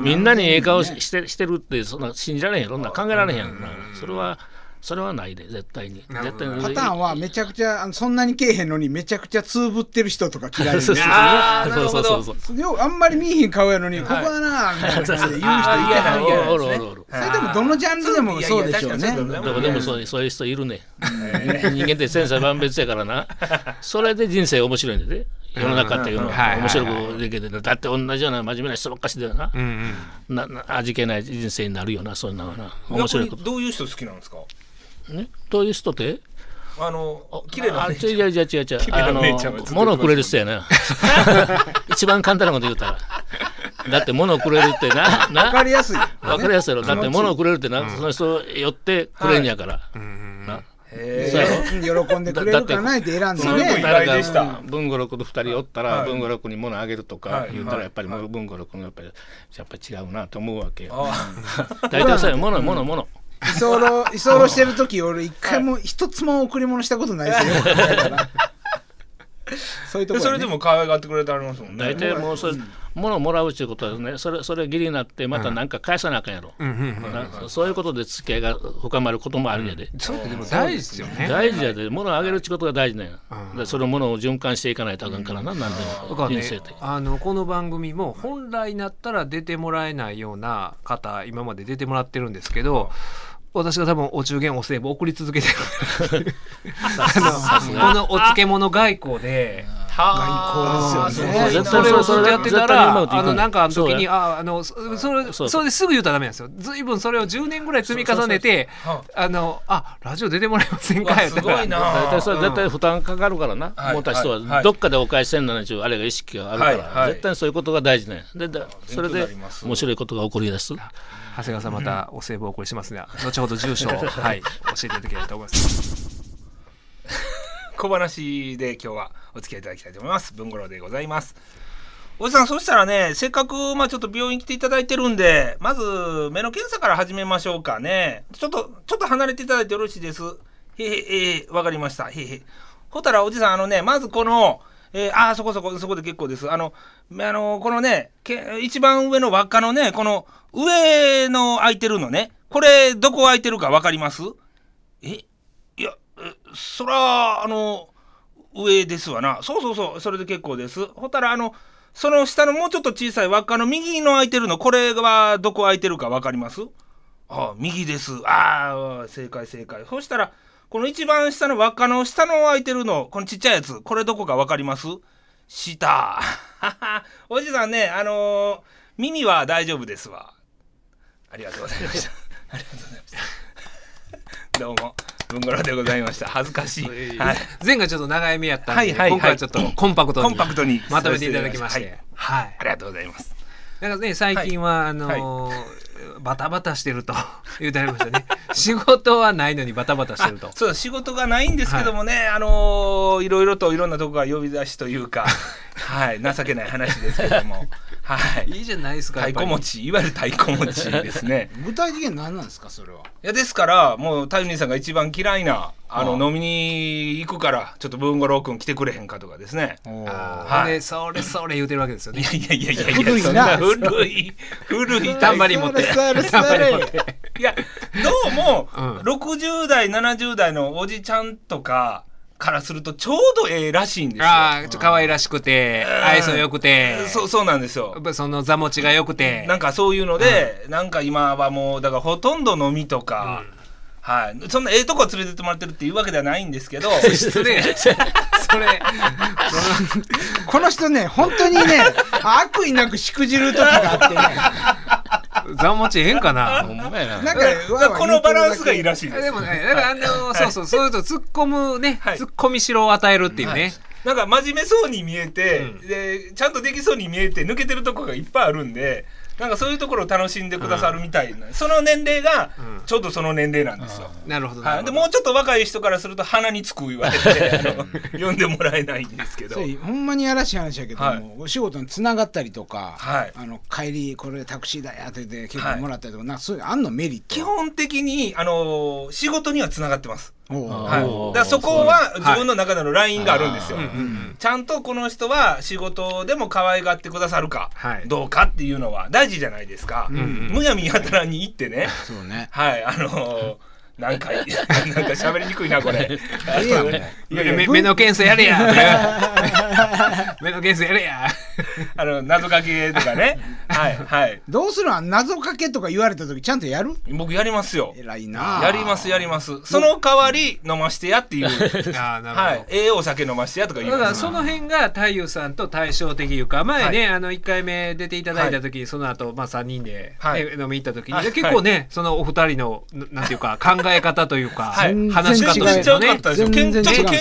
みんなにええ顔ししてしてるってそんな信じられへんそんな考えられへんやんな。それはそれはないで絶対に。絶対に。パターンはめちゃくちゃあのそんなにけえへんのにめちゃくちゃつぶってる人とか嫌いでそうそうあーなるほど。そうそうそうよう。あんまり見えへん顔やのに、ここはなみたいな。言う人いてあー嫌なない嫌なおるおるおるそれでもどのジャンルでもそうでしょうね。でもでもそうそういう人いる ね。人間って千差万別やからな。それで人生面白いんだで世の中っていうのうんはいはいはい。は面白くできてるだって同じような真面目な人ばっかしだよな。うんうん。なな味気ない人生になるよなそんなのはな面白いこと。どういう人好きなんですか？ね？どういう人って？あの綺麗なあ姉ちゃん。違う違う違う違う。あの物をくれる人やな。一番簡単なこと言うたら。だって物をくれるってな な。分かりやすい、わかりやすいやろ。だって物をくれるってな、その人寄ってくれんやから、なへそうやろうん喜んでくれるかないって選んでね。文五六と二人おった。ら、はい文五六に物あげるとかはい。言ったらやっぱりもう文五六のやっぱりやっぱり違うなと思うわけよ。あ大体そうや物物物。居候居候してる時俺一回も一つも贈り物したことないですよ。そういうとこそれでも可愛がってくれてありますもんね。大体もうそれ物もらうっていうことはねそれそれ義理になってまた何か返さなあかんやろ。そういうことで付き合いが深まることもあるんやで。そうでも大事ですよね。大事やで物をあげるってことが大事なんや。でその物を循環していかないとあかんからな何でも人生って。あのこの番組も本来なったら出てもらえないような方今まで出てもらってるんですけど私が多分お中元お歳暮送り続けてるこのお漬物外交で。はあ外交ですよね。それをずっとやってたら、あの、なんかあの時に、あ、あの、そそれ、それですぐ言うたらダメなんですよ。ずいぶんそれを10年ぐらい積み重ねてそうそう、あ。の、あ、ラジオ出てもらえませんか？やったら。すごいな。大体それ絶対負担かかるからな、はい持った人はいははい。どっかでお返しせんなんちゅうあれが意識があるから、はいはい。絶対にそういうことが大事ね。ででそれでります。面白いことが起こり出す？長谷川さんまたお歳暮をお送りしますね。後ほど住所を、はい、教えていただきたいと思います。小話で今日はお付き合いいただきたいと思います。文五郎でございます。おじさんそしたらねせっかくまあちょっと病院来ていただいてるんでまず目の検査から始めましょうかね。ちょっとちょっと離れていただいてよろしいです？へへへへわかりました。へへ。ほたらおじさんあのねまずこのえー、あーそこそこそこで結構です。あのあのこのねけ一番上の輪っかのねこの上の空いてるのね。これどこ空いてるかわかります？えいや、そら、あの、上ですわな。そうそうそう、それで結構です。ほたら、あの、その下のもうちょっと小さい輪っかの右の空いてるの、これはどこ空いてるか分かります？あ右です。ああ、正解正解。そしたら、この一番下の輪っかの下の空いてるの、このちっちゃいやつ、これどこか分かります？下。おじさんね、あのー耳は大丈夫ですわ。ありがとうございました。ありがとうございました。どうも、文五郎でございました。恥ずかし い。はい。前回ちょっと長い目やったんで、はいはいはい今回はちょっとコンパクトにコンパクトにまとめていただきまして、はいはい。ありがとうございます。なんかね、最近は、あのーバタバタしてると 言うてありましたね。仕事はないのにバタバタしてると。そう仕事がないんですけどもね、あのーいろいろといろんなとこが呼び出しというか、はい、情けない話ですけども、はい。いいじゃないですか。太鼓持ち、いわゆる太鼓持ち ですね。具体的に何なんですかそれは。いやですからもう太陽さんが一番嫌いなあのあ飲みに行くからちょっと文五郎君来てくれへんかとかですね。あはい。それそれ言うてるわけですよね。いや。いやいやいやい古いな。古い古いタンバリン持って。それそれそれ。いやどうも、うん。60代70代のおじちゃんとかからするとちょうどええらしいんですよ。ああ、ちょっと可愛らしくて、愛想良くて、そうそうなんですよ。やっ。ぱその座持ちが良くて、なんかそういうので、なんか今はもうだからほとんど飲みとか、はい、そんなええとこ連れてってもらってるっていうわけではないんですけど。失礼。それ、この人ね本当にね悪意なくしくじる時があってね座持ちええんかな。ほんまやな。なんかこのバランスがいいらしいです。でもねだからあのそうそうそう い。うと突っ込むね、はい。突っ込みしろを与えるっていうね、なんか真面目そうに見えて、うん。でちゃんとできそうに見えて抜けてるところがいっぱいあるんでなんかそういうところを楽しんでくださるみたいな、その年齢がうん。ちょうどその年齢なんですよ。なるほどなはい、るほど。でもうちょっと若い人からすると鼻につく言われて あの呼んでもらえないんですけど。そうほんまにやらしい話やけども、はい。お仕事につながったりとか、はい。あの帰りこれタクシーだよって言って結構もらったりとか、なんかそういうのあんのメリット基本的にあの仕事にはつながってます。はい、だそこは自分の中でのラインがあるんですよ。うんうんうん。ちゃんとこの人は仕事でも可愛がってくださるか、はい。どうかっていうのは大事じゃないですか。んうん。むやみやたらに行ってね、そうね。はい、あのーなんか、なんか喋りにくいな、これ。いやねいやいや目目の検査やれや 目の検査やれや あの、謎かけとかね。はい、はい。どうするの？謎かけとか言われた時ちゃんとやる？僕やりますよ。偉いなやります、やります。その代わり飲ましてやっていう。あーなるほど、はい。ええお酒飲ましてやとか言います。だからその辺が太夫さんと対照的いうか前ね、あの1回目出ていただいた時にその後、まあ3人で、ねはい飲み行った時に、はい結構ねそのお二人のななんていうか考え方というか、はい。話し方というかね。ちょっと喧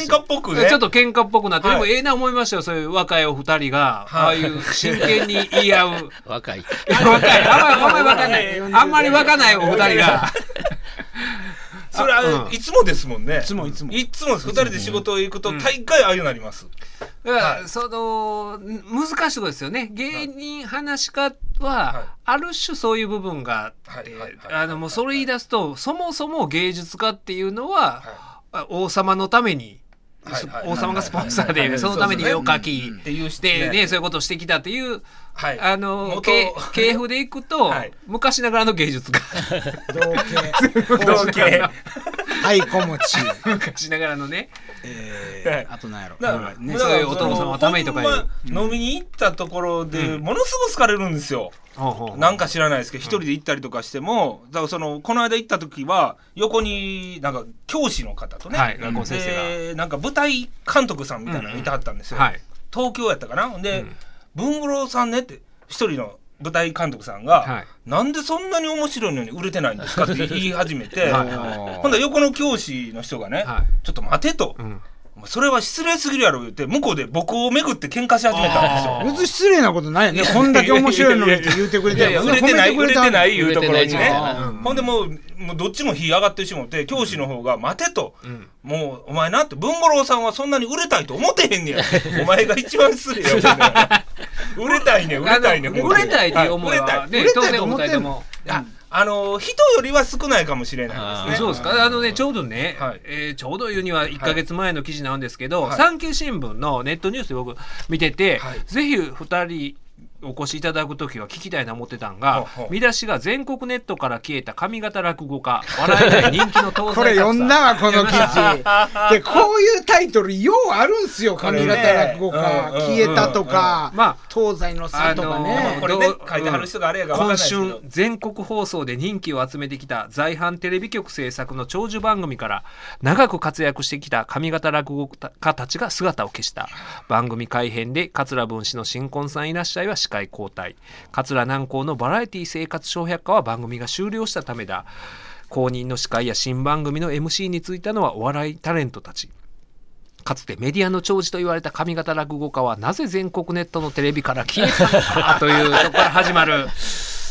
嘩っぽくね。ちょっと喧嘩っぽくなって、はい。でもええな思いましたよそういう若いお二人が、はい。ああいう真剣に言い合う。若い。若い。あんまりあんまり若ない あんまり若ないお二人がそれは、うん。いつもですもんね。いつもいつも。いつも。二人で仕事行くと大概ああいうなります。だから、はい。その難しいところですよね。芸人話し家は、はい。ある種そういう部分があって、あのもうそれ言い出すとそもそも芸術家っていうのは、はあ王様のために、王様がスポンサーはいはいはい。でそのために絵を描き、っていう人でねそういうことをしてきたっていう、はい。あの元系系譜でいくと、はい。昔ながらの芸術家。同系。同系。太鼓持ち。昔ながらのね。えー、あとなんやろ。だからね。そういうお殿様のためにとかいう。飲みに行ったところでものすごく好かれるんですよ。なんか知らないですけど一人で行ったりとかしてもだからそのこの間行った時は横になんか教師の方とね、はい学校先生が。でなんか舞台監督さんみたいなのがいてはったんですよ。はい。東京やったかな？で、うん。文五郎さんねって一人の舞台監督さんが、はい。なんでそんなに面白いのに売れてないんですかって言い始めて、ほんで横の教師の人がね、はい。ちょっと待てと、それは失礼すぎるやろ言って向こうで僕を巡って喧嘩し始めたんですよ。別に失礼なことないよね。こんだけ面白いのにって言ってくれて売れてない。売れてない。いうところにねほんでもうもうどっちも火上がってしもて教師の方が待てと、ん。もうお前なって文五郎さんはそんなに売れたいと思ってへんねや。お前が一番失礼や 売れたいね売れたいね売れたいって思いははね売れたい当然おと思っても。ああの人よりは少ないかもしれないですね。そうですか。あのねちょうどね、はい。えーちょうど言うには1か月前の記事なんですけど、はい。産経新聞のネットニュースで僕見てて、はい。ぜひ2人お越しいただく時は聞きたいな思ってたんが見出しが全国ネットから消えた上方落語家笑いたい人気の東西 これ読んだわこの記事。でこういうタイトルようあるんすよ上方落語家、消えたとか、うんまあ東西の差とかね、あのーこれね書いてはる人があれやから分かんないですけど。今春全国放送で人気を集めてきた在阪テレビ局制作の長寿番組から長く活躍してきた上方落語家たちが姿を消した。番組改編で桂文枝の新婚さんいらっしゃいは司会交代。桂南光のバラエティ生活小百科は番組が終了したためだ。公認の司会や新番組の MC に就いたのはお笑いタレントたち。かつてメディアの長寿と言われた上方落語家はなぜ全国ネットのテレビから消えたのかというところから始まる。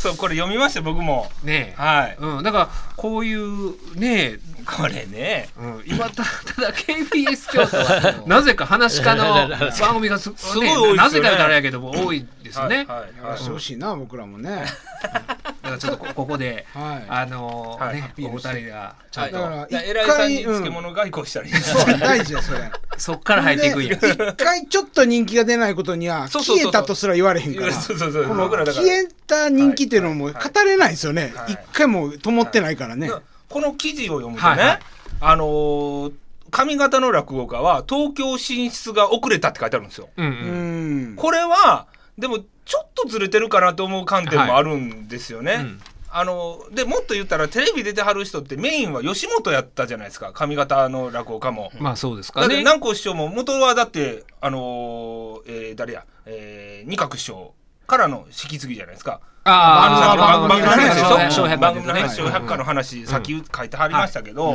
そうこれ読みました僕も。ねえ、はい。うん、だからこういうねえ、これね。うん、今たただ KBS 京都は なぜか話し家の 番組がすすごい多いですよね。なぜか言うたらあれやけども多いですよね、はいはいしてほしいな僕らもね。だ からちょっとこここで、はい。あのーはい。ねお二人がちゃんと、だから一偉いさん回に漬物外交したり。そう大事やそれ。そっから入っていくんや。で一回ちょっと人気が出ないことには消えたとすら言われへんからそうそうそう消えた人気っていうのもはい。語れないですよね。はい。一回も灯ってないからね。この記事を読むとね、はいはい。あのー上方の落語家は東京進出が遅れたって書いてあるんですよ。うんううんん。これはでもちょっとずれてるかなと思う観点もあるんですよね。うんあのでもっと言ったらテレビ出てはる人ってメインは吉本やったじゃないですか上方の落語家も。まあそうですかね南光師匠も元はだってあのーえー誰や、えー、二角師匠からの引き継ぎじゃないですか。あのさ番組の話でしょ小百科番組の話、ね小百科の話、さっき書いてはりましたけど、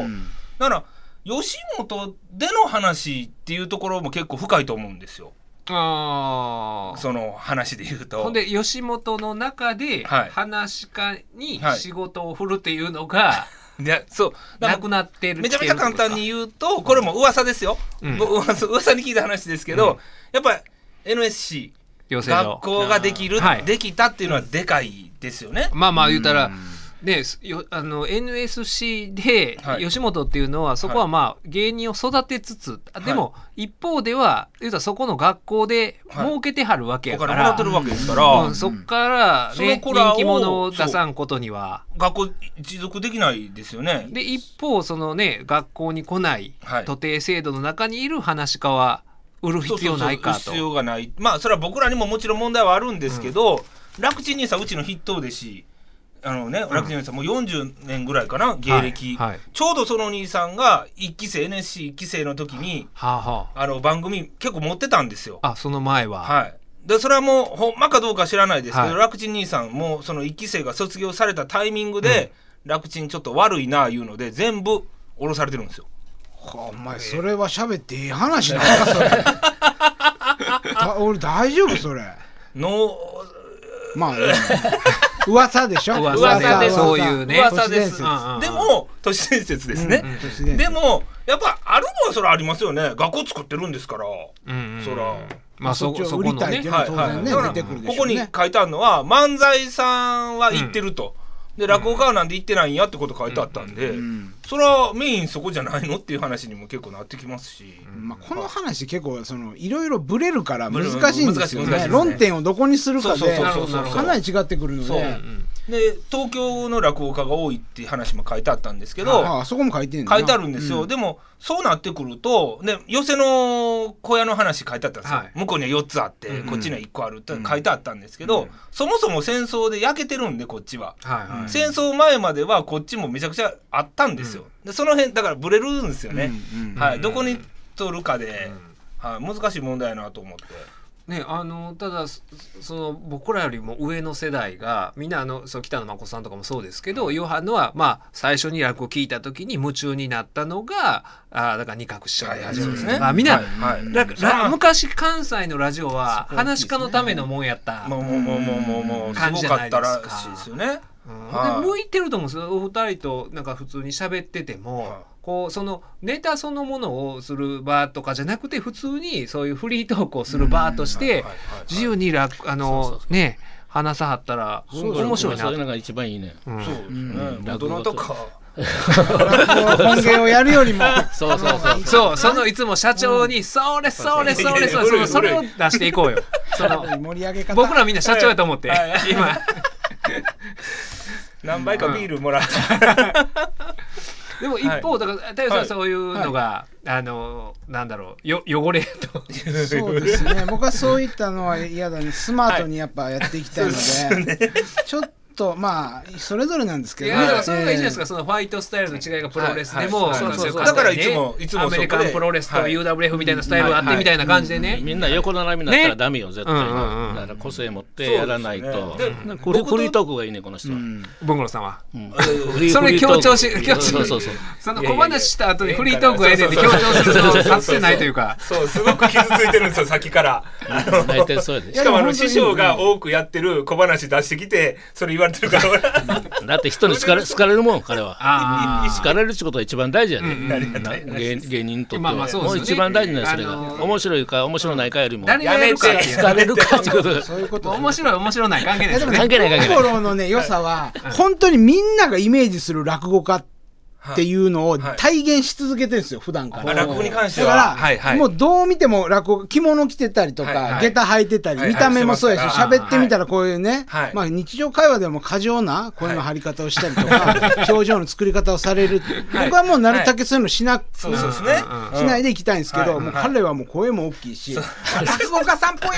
だから、吉本での話っていうところも結構深いと思うんですよ。あーその話で言うと。ほんで吉本の中ではい話し家にはい仕事を振るっていうのが でそう。だからなくなってるめちゃめちゃ簡単に言うと、これも噂ですよ。うん噂噂に聞いた話ですけど、うんやっぱり NSC、学校ができる、はいできたっていうのはでかいですよね。まあまあ言うたら、ね、よあの NSC ではい。吉本っていうのはそこはまあ芸人を育てつつ、あでも一方では言うたらそこの学校ではい。儲けてはるわけおやから、金もらってるわけですから、うん。そっから、ね、子らを人気者を出さんことには。学校持続できないですよね。で一方そのね学校に来ないはい。徒弟制度の中にいる話し家は売る必要ないかと。そうそうそう必要がない。まあそれは僕らにももちろん問題はあるんですけど、楽ちん兄さんうちの筆頭弟子あのね、楽ちん兄さんもう40年ぐらいかな芸歴、はい。はいちょうどその兄さんが1期生 NSC1 期生の時にはあはあ。の番組結構持ってたんですよ。ああその前は、はい。でそれはもうほんまかどうか知らないですけど、はい。楽ちん兄さんもその1期生が卒業されたタイミングで、楽ちんちょっと悪いないうので全部降ろされてるんですよ。はあお前それは喋っていい話なんかそれ。だ俺大丈夫それ。のまあ、うん噂でしょ？噂で噂そういうね。噂。です。うんうんでも都市伝説ですね、都市伝説。でもやっぱあるのはそれありますよね。学校作ってるんですから、うんうんそら。まあそそこのね。売りたいは当然ね、だから出てくるでここに書いてあるのは漫才さんは行ってると、で落語家はなんで行ってないんやってこと書いてあったんで、ん。それはメインそこじゃないのっていう話にも結構なってきますし、まあ、この話結構そのいろいろブレるから難しいんですよね。難しい難しいですね。論点をどこにするかでそうそうそうそうそうかなり違ってくるのそう。でで東京の落語家が多いっていう話も書いてあったんですけど、ああそこも書いて書いてあるんですよ、うん。でもそうなってくると、ね、寄せの小屋の話書いてあったんですよ、はい。向こうには4つあって、うんこっちには1個あるって書いてあったんですけど、そもそも戦争で焼けてるんでこっちは、はい。はい。戦争前まではこっちもめちゃくちゃあったんですよ、でその辺だからブレるんですよね、うんうんはい、どこに取るかで、はい、難しい問題やなと思って。ねあのただそその僕らよりも上の世代がみんなあのそう北野誠さんとかもそうですけど言わはんのはまあ最初に落語聞いた時に夢中になったのがあだから二角師匠はいはいそうそうですねまあみんな、はいはい昔関西のラジオは話し家のためのもんやった。もうもうもうもうもうもうすごかったらしいですよね。うんはいで向いてると思うんですよお二人となんか普通に喋ってても、はいこうそのネタそのものをする場とかじゃなくて普通にそういうフリートークをする場として自由に楽あのね話さはったら面白いなそういうのが一番いいね。うん。そうですね。ん。大人とか。本源をやるよりもそうそう。そう。そうそのいつも社長に「それそれそれそれそれそれを出していこうよ」その盛り上げ方。僕らみんな社長やと思って今。何杯かビールもらった。でも一方だから太陽さんそういうのがあのなんだろうよ汚れと。そうですね。僕はそういったのは嫌だね。スマートにやっぱやっていきたいので、ちょっとまあそれぞれなんですけど。ねいやだからそれがいいじゃないですか、えそのファイトスタイルの違いがプロレスでも、はい。はいそうそう。そうだからいつもいつもアメリカンプロレスとはい。UWF みたいなスタイルがあってみたいな感じでね、みんな横並びになったらダメよ、絶対に。うんうんうん。だから個性持ってやらないと。ねなんかフリートークがいいね、この人は。文五郎さんは。うん。え それ強調し強調そうそうそう。その小話した後にフリートークがええねんって強調するのさせてないというか。そう、すごく傷ついてるんですよ、さっきから。大体そうやで。し。かもあの師匠が多くやってる小話出してきて、それ言われてるから、だって人に好かれ好かれるもん、彼は。あ好かれるってことが一番大事やね。うん。芸芸人にとって。まあまあね。もう一番大事なそれがあのー面白いか面白ないかよりも。誰がやるか。って好かれるかってことがそういうこと。面白い面白ない関係ないね。関係ない関係ない。心のね良さは本当にみんながイメージする落語家っていうのをはい体現し続けてるんですよ普段から。落語に関しては。だから、はいはい。もうどう見ても落語着物着てたりとか、はいはい下駄履いてたり、見た目もそうやし、喋ってみたらこういうね、はいまあ日常会話でも過剰な声の張り方をしたりとか、表情の作り方をされる、はい僕はもうなるだけそういうのしな、そうそうですね。しないでいきたいんですけど、はいもう彼はもう声も大きいし、落語家さんっぽい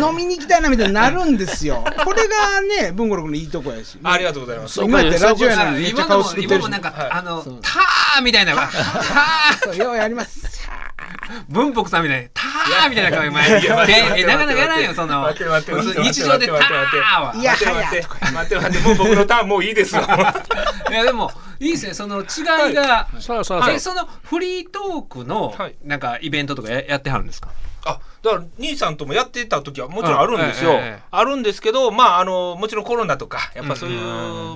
な、飲みに行きたいなみたいになるんですよ。これがね、文五郎君のいいとこやし。ありがとうございます。今やってラジオやあのにめっちゃ今のも顔作ってるし今もなん。か、はいあのそうターみたいな。ター。ようやります。文福さんみたいに「たー」みたいな顔前いや待って待ってえなかなかやらんよその日常で「たー」は。いや待って。待ってもう僕のターンもういいですよいやでもいいですね。その違いが、そうそうそう。えそのフリートークのはい。なんかイベントとかややってはるんですか？あだから兄さんともやってた時はもちろんあるんですよ、うんええええあるんですけどまああのもちろんコロナとかやっぱそういう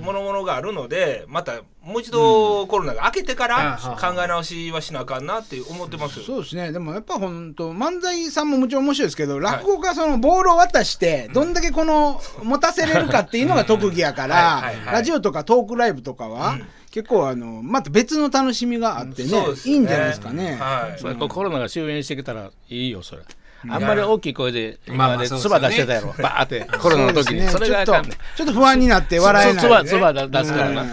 ものものがあるのでまたもう一度コロナが明けてからうん考え直しはしなあかんなって思ってます。そうですね。でもやっぱ本当漫才さんももちろん面白いですけど落語家はそのボールを渡してどんだけこの持たせれるかっていうのが特技やか はいらラジオとかトークライブとかは結構あのまた別の楽しみがあってねいいんじゃないですかね。はい。それコロナが終焉してきたらいいよそれあんまり大きい声で今まで唾出してたやろ。バーって コロナの時に。それがちょっとちょっと不安になって笑えない、唾唾出すからな。はい。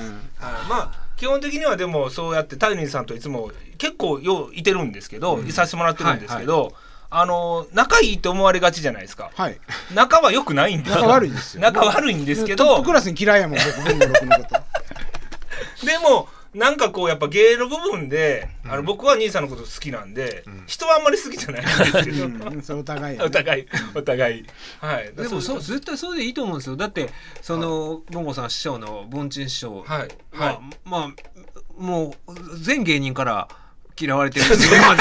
まあ基本的にはでもそうやってタイニーさんといつも結構よういてるんですけど、いさせてもらってるんですけど、あの仲いいって思われがちじゃないですか。はい。仲は良くないんですよ仲悪いですよ。仲悪いんですけトッどプクラスに嫌いやもん僕のこと。でもなんかこうやっぱ芸の部分で、あの僕は兄さんのこと好きなんで、人はあんまり好きじゃないんですけど、うん。お互いお互いお互い。はい。でもそうう絶対それでいいと思うんですよ。だってその文吾さん師匠の文珍師匠はい。まあはい。まあもう全芸人から嫌われてる。んですよま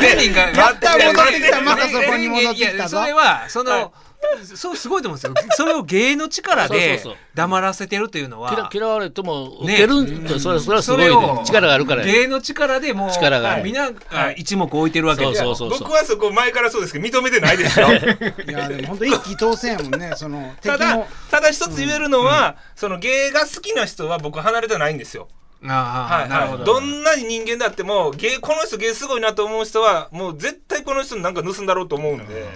全人がやった戻ってきた。またそこに戻ってきたぞ。いやそれはその、はいそうすごいと思うんですよそれを芸の力で黙らせてるというのは嫌われても受けるんとそれそれはすごいね力があるからや芸の力でもう力がみんな一目置いてるわけでそうそうそう僕はそこ前からそうですけど認めてないですよいやでも本当一気当選やもんねそのただただ一つ言えるのは、その芸が好きな人は僕離れてないんですよあ、はい、なるほどどんなに人間だっても芸この人芸すごいなと思う人はもう絶対この人なんか盗んだろうと思うんで、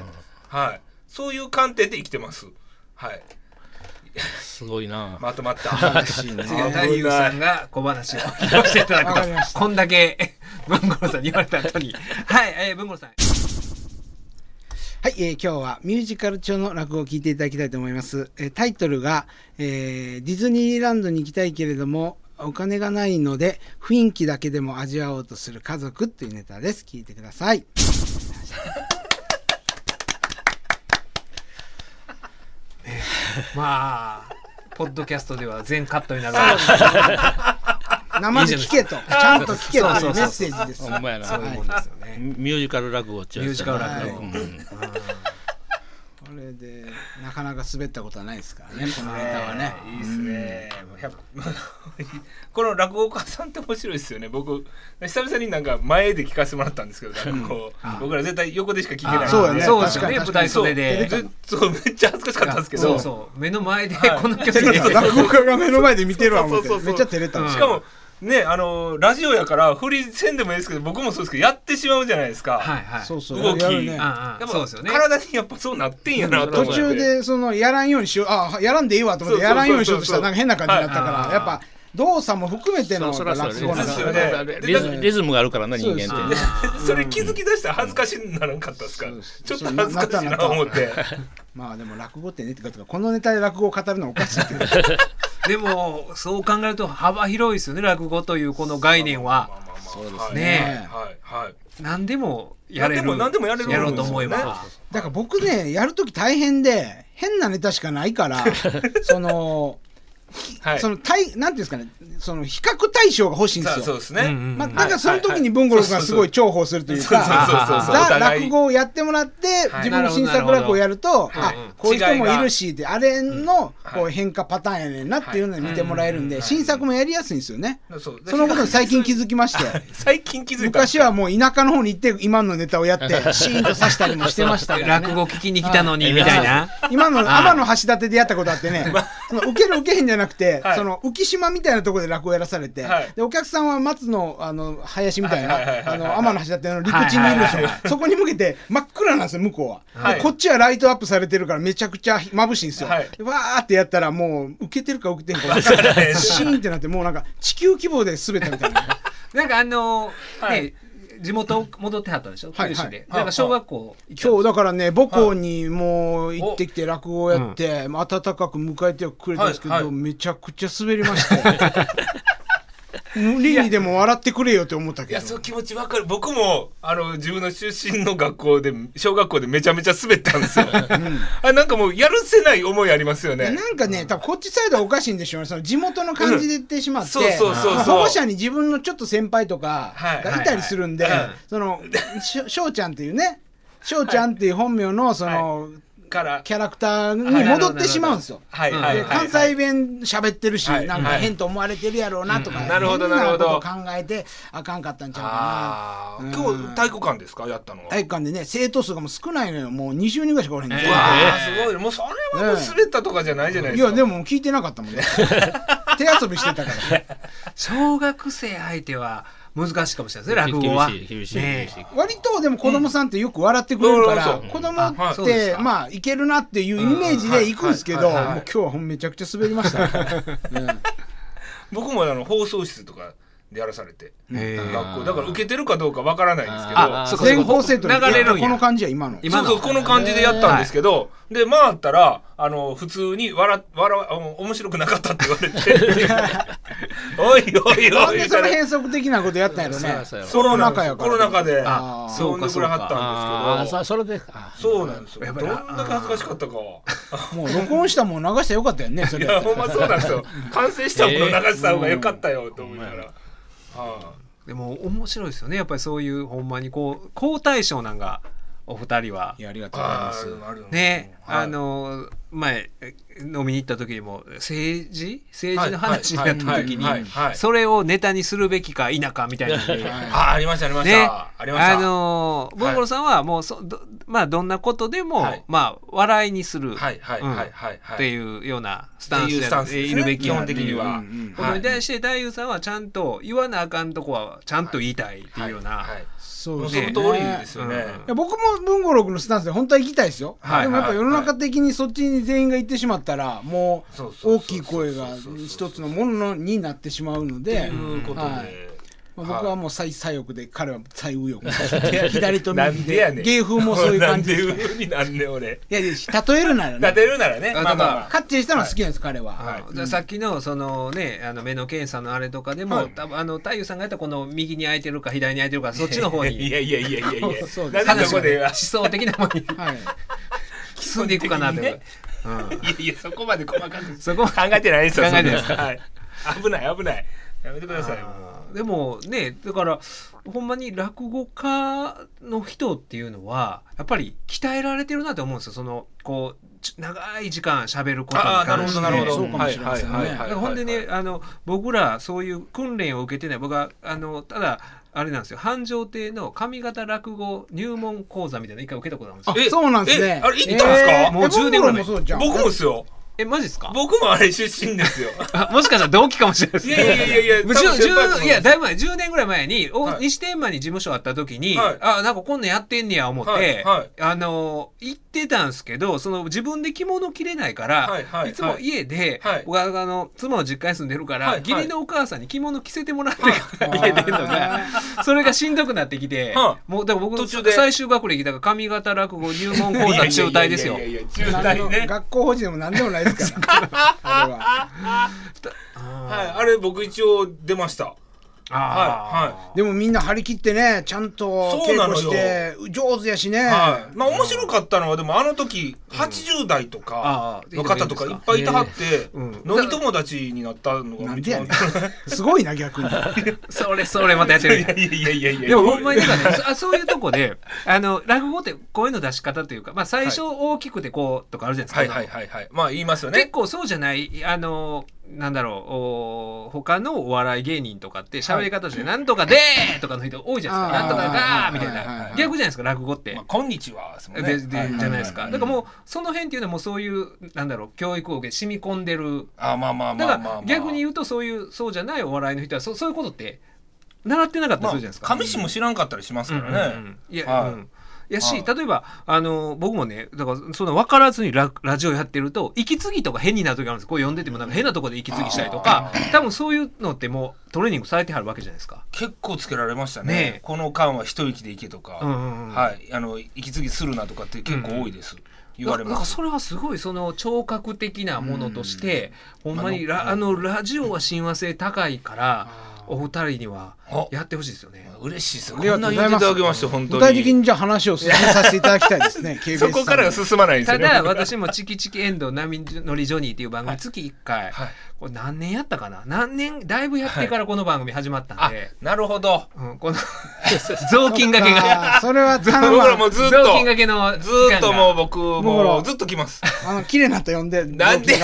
はい、そういう観点で生きてます。はい。すごいな。まとまった。嬉しいね次は太夫さんが小話を聞かせていただくと。こんだけ 文五郎さんに言われた後に。はい、えー、文五郎さん。はい、えー今日はミュージカル調の落語を聞いていただきたいと思います。えータイトルが、えーディズニーランドに行きたいけれども、お金がないので、雰囲気だけでも味わおうとする家族っていうネタです。聞いてください。まあポッドキャストでは全カットになる。生で聞けと、ちゃんと聞けというメッセージです。ほんまやな。そういうもんですよね、ミュージカル落語っちゅうミュージカル落語なかなか滑ったことはないですからね、このネタはね。いいですね。この落語家さんって面白いですよね。僕久々になんか前で聞かせてもらったんですけど、落語僕ら絶対横でしか聞けないんで。そうやね。そうですよね確かに。舞台袖で。ずそうめっちゃ恥ずかしかったんですけど。そうそう。目の前ではい。この曲で。落語家が目の前で見てるわめっちゃ照れたうんしかもねあのラジオやから振りせんでもいいですけど僕もそうですけどやってしまうじゃないですか。はいはい。そうそう。動き。ね。うんうんやっぱそうですよね。体にやっぱそうなってんやなと思って。途中でそのやらんようにしようあやらんでいいわと思ってやらんようにしようとしたらなんか変な感じになったかはいらやっぱ動作も含めての落語なんですよね。リズリズムがあるからな人間って。それ気づき出したら恥ずかしにならんかったですか？ちょっと恥ずかしいなと思って。まあでも落語ってねってかこのネタで落語を語るのはおかしいけど でもそう考えると幅広いですよね落語というこの概念は。そうですね。はいはい何でもやれる。何でもやれるやろうと思えば、だから僕ねやるとき大変で変なネタしかないから そのはい。その対なんていうんですかねその比較対象が欲しいんですよ。そうですね。まあ、だからその時に文五郎君がすごい重宝するというか、そうそうそうそうおザ落語をやってもらって、はい。自分の新作落語をやると、あこういう人もいるしって、あれのはいこう変化パターンやねんなっていうので見てもらえるんで、新作もやりやすいんですよね。そう。そのことに最近気づきまして、最近気づいた。昔はもう田舎の方に行って今のネタをやって、シーンとさしたりもしてましたから、ね。落語聞きに来たのにみたいな。今の天の橋立でやったことあってね、その受ける受けへんじゃなくて、はい。その浮島みたいなところで落語やらされて、はい。でお客さんは松のあの林みたいなあの天の橋立の陸地にいるんですよ、はいはいはいそこに向けて真っ暗なんですよ向こうは、はい。でこっちはライトアップされてるからめちゃくちゃ眩しいんですよ、はい。でわーってやったらもう受けてるか受けてんか分からない。シーンってなってもうなんか地球規模で滑ったみたいな。なんかあのーはい。ね地元戻ってはったでしょ？はい九州で。はいなんか小学校行ったそうだからね母校にもう行ってきて落語をやって、まあ温かく迎えてはくれたんですけど、めちゃくちゃ滑りまして 無理にでも笑ってくれよって思ったけど。いや、そう気持ちわかる。僕も、あの、自分の出身の学校で、小学校でめちゃめちゃ滑ったんですよ。あなんかもう、やるせない思いありますよね。なんかね、多分こっちサイドはおかしいんでしょうね。その地元の感じで言ってしまって、そうそうそうそう。保護者に自分のちょっと先輩とかはいがいたりするんではい。はい、その、しょ翔ちゃんっていうね、翔ちゃんっていう本名のその、から、キャラクターに戻ってしまうんですよ。はいはい関西弁喋ってるし、はいなんか変と思われてるやろうなとか、うんなるほどなるほど変なこと考えてあかんかったんちゃうかああ、うん今日体育館ですか？やったのは。な。体育館でね、生徒数がもう少ないのよ。もう20人ぐらいしかおれへんねんえーすごい。もうそれはもう滑ったとかじゃないじゃないですか。いや、でも聞いてなかったもんね。手遊びしてたから。小学生相手は難しいかもしれないですね落語は。ね割とでも子供さんってよく笑ってくれるから、うん子供って、まあいけるなっていうイメージで行くんですけど、もう今日はめちゃくちゃ滑りました。うん。僕もあの放送室とかでやらされて、学校。だから受けてるかどうかわからないんですけど全校生徒に流れるこの感じは今の。今の。そうそうこの感じでやったんですけど、で回ったらあの普通に笑笑面白くなかったって言われて。おいおいなんおい。でその変則的なことやったんやろね。コロナ禍やから。コロナ禍で。そんでくれはったんですけど。そそれであそうなんですよ。どんだけ恥ずかしかったか もう録音したもん流したらよかったよね、それ。いやほんまそうなんですよ。完成したもの流した方がよかったよと思いながら、はでも面白いですよね。やっぱりそういうほんまにこう好対象なんかお二人は。いや、ありがいとうございまあす。ね、はい。あの前え飲みに行った時にも政治？政治の話になった時にそれをネタにするべきか否かみたいな。あありましたありました、ね、ありました。あのー、文五郎さんはもうそ、どまあどんなことでも、はい。まあ笑いにする、はいはいはいはいはい。っていうようなスタンスでいるべきや基本的には、ことに対して太夫さんはちゃんと言わなあかんとこはちゃんと言いたいっていうような、そうですね。その通りですよね、うんいや僕も文五郎君のスタンスで本当は行きたいですよ、はいでもやっぱ世の中的にそっちに全員が行ってしまったらもう。大きい声が一つのものになってしまうので。ということで、はいまあ、僕はもう最左翼で彼は最右翼。左となん右で芸風もそういう感じです。なんで風になんねん俺。いやいや例えるなら立ねてるならね。あまあまあまあ。かっちりしたのは好きなんです、彼は、はい。うん。さっきのそのねあの目の検査のあれとかでも、はい。多分あの太夫さんがやったこの右に空いてるか左に空いてるかそっちの方いに。やいやいやいやいやそう。で すなんでそこで思想的なものに。はい。進んでいくかなという、ねうんいやいやそこまで細かく。そこ考えてないですよ考えてないですそんなはい。危ない危ない。やめてくださいよあーでもねだからほんまに落語家の人っていうのはやっぱり鍛えられてるなと思うんですよ。そのこうち長い時間喋ることにああなる関してほどなるほど。そうかもしれませんね。はいはいはい。だからほんでね、あの僕らそういう訓練を受けてない。僕はあのただあれなんですよ。繁盛亭の上方落語入門講座みたいなの一回受けたことあるんですよ。えそうなんですね。えあれ行ったんですか？もう10年ぐらい前。え文五郎もそうじゃん。僕もですよえマジですか？僕もあれ出身ですよ。あもしかしたら同期かもしれないですいやいやいやいや 10多分先輩だと思う10いやだいぶ前10年ぐらい前に、おはい。西天満に事務所あった時に、はい。あなんかこんなんやってんねや思って、はい。はい。あの行ってたんですけどその自分で着物着れないから、はい。はい。いつも家で、はい。僕はあの妻の実家に住んでるから、義理のお母さんに着物着せてもらってから家出るのがそれがしんどくなってきて、はもうだから僕途中で？最終学歴だから上方落語入門講座中退ですよいやいやいやいや中退ね。学校法人でも何でもないですから。あれは。はいあれ僕一応出ました。はでもみんな張り切ってねちゃんと稽そうなのよ。古して上手やしね、はい、まあ面白かったのはでもあの時80代とかの方とかいっぱいいたはってうん。飲み友達になったのがなんでやねん。い すごいな逆に。それそれまたやってる。やいやいやいやいや。でもほんまにだからねそういうとこであの落語って声の出し方というか、まあ、最初大きくてこうとかあるじゃないですか、はいはいはいはい。まあ言いますよね。結構そうじゃないあのなんだろうお他のお笑い芸人とかって喋り方として「なんとかでー!」とかの人多いじゃないですか「あー。なんとかがー!」みたいな。逆じゃないですか落語って。まあ。こんにちはでじゃないですか。だからもううその辺っていうのはもうそういうなんだろう教育を受けて染み込んでる。あまあまあだかまあまあまあ。ら逆に言うとそういうそうじゃないお笑いの人はそそういうことって習ってなかったりするじゃないですか。上市も知らんかったりしますからね、いや、はい。うんやし、はい。例えばあの僕もねだからそんな分からずにララジオやってると息継ぎとか変になる時あるんですこう読んでてもなんか変なところで息継ぎしたりとか多分そういうのってもうトレーニングされてはるわけじゃないですか。結構つけられましたね。ねえ。この間は一息でいけとか、うんうんうん。はい。あの息継ぎするなとかって結構多いです、言われます。それはすごいその聴覚的なものとして、ほんまにラあのラジオは親和性高いからお二人にはあやってほしいですよね。嬉しいですよ。ありがとうございます。具体的にじゃあ話を進めさせていただきたいですね そこからが進まないね。ただ私もチキチキエンド波乗りジョニーっていう番組月1回、はい。これ何年やったかな？何年だいぶやってからこの番組始まったんあで、なるほど。うん、この 雑巾がけあがーそれは僕らもずっ雑巾とがけのずーっともう僕僕もらうずっと来ます。あの綺麗なと呼んでなんで？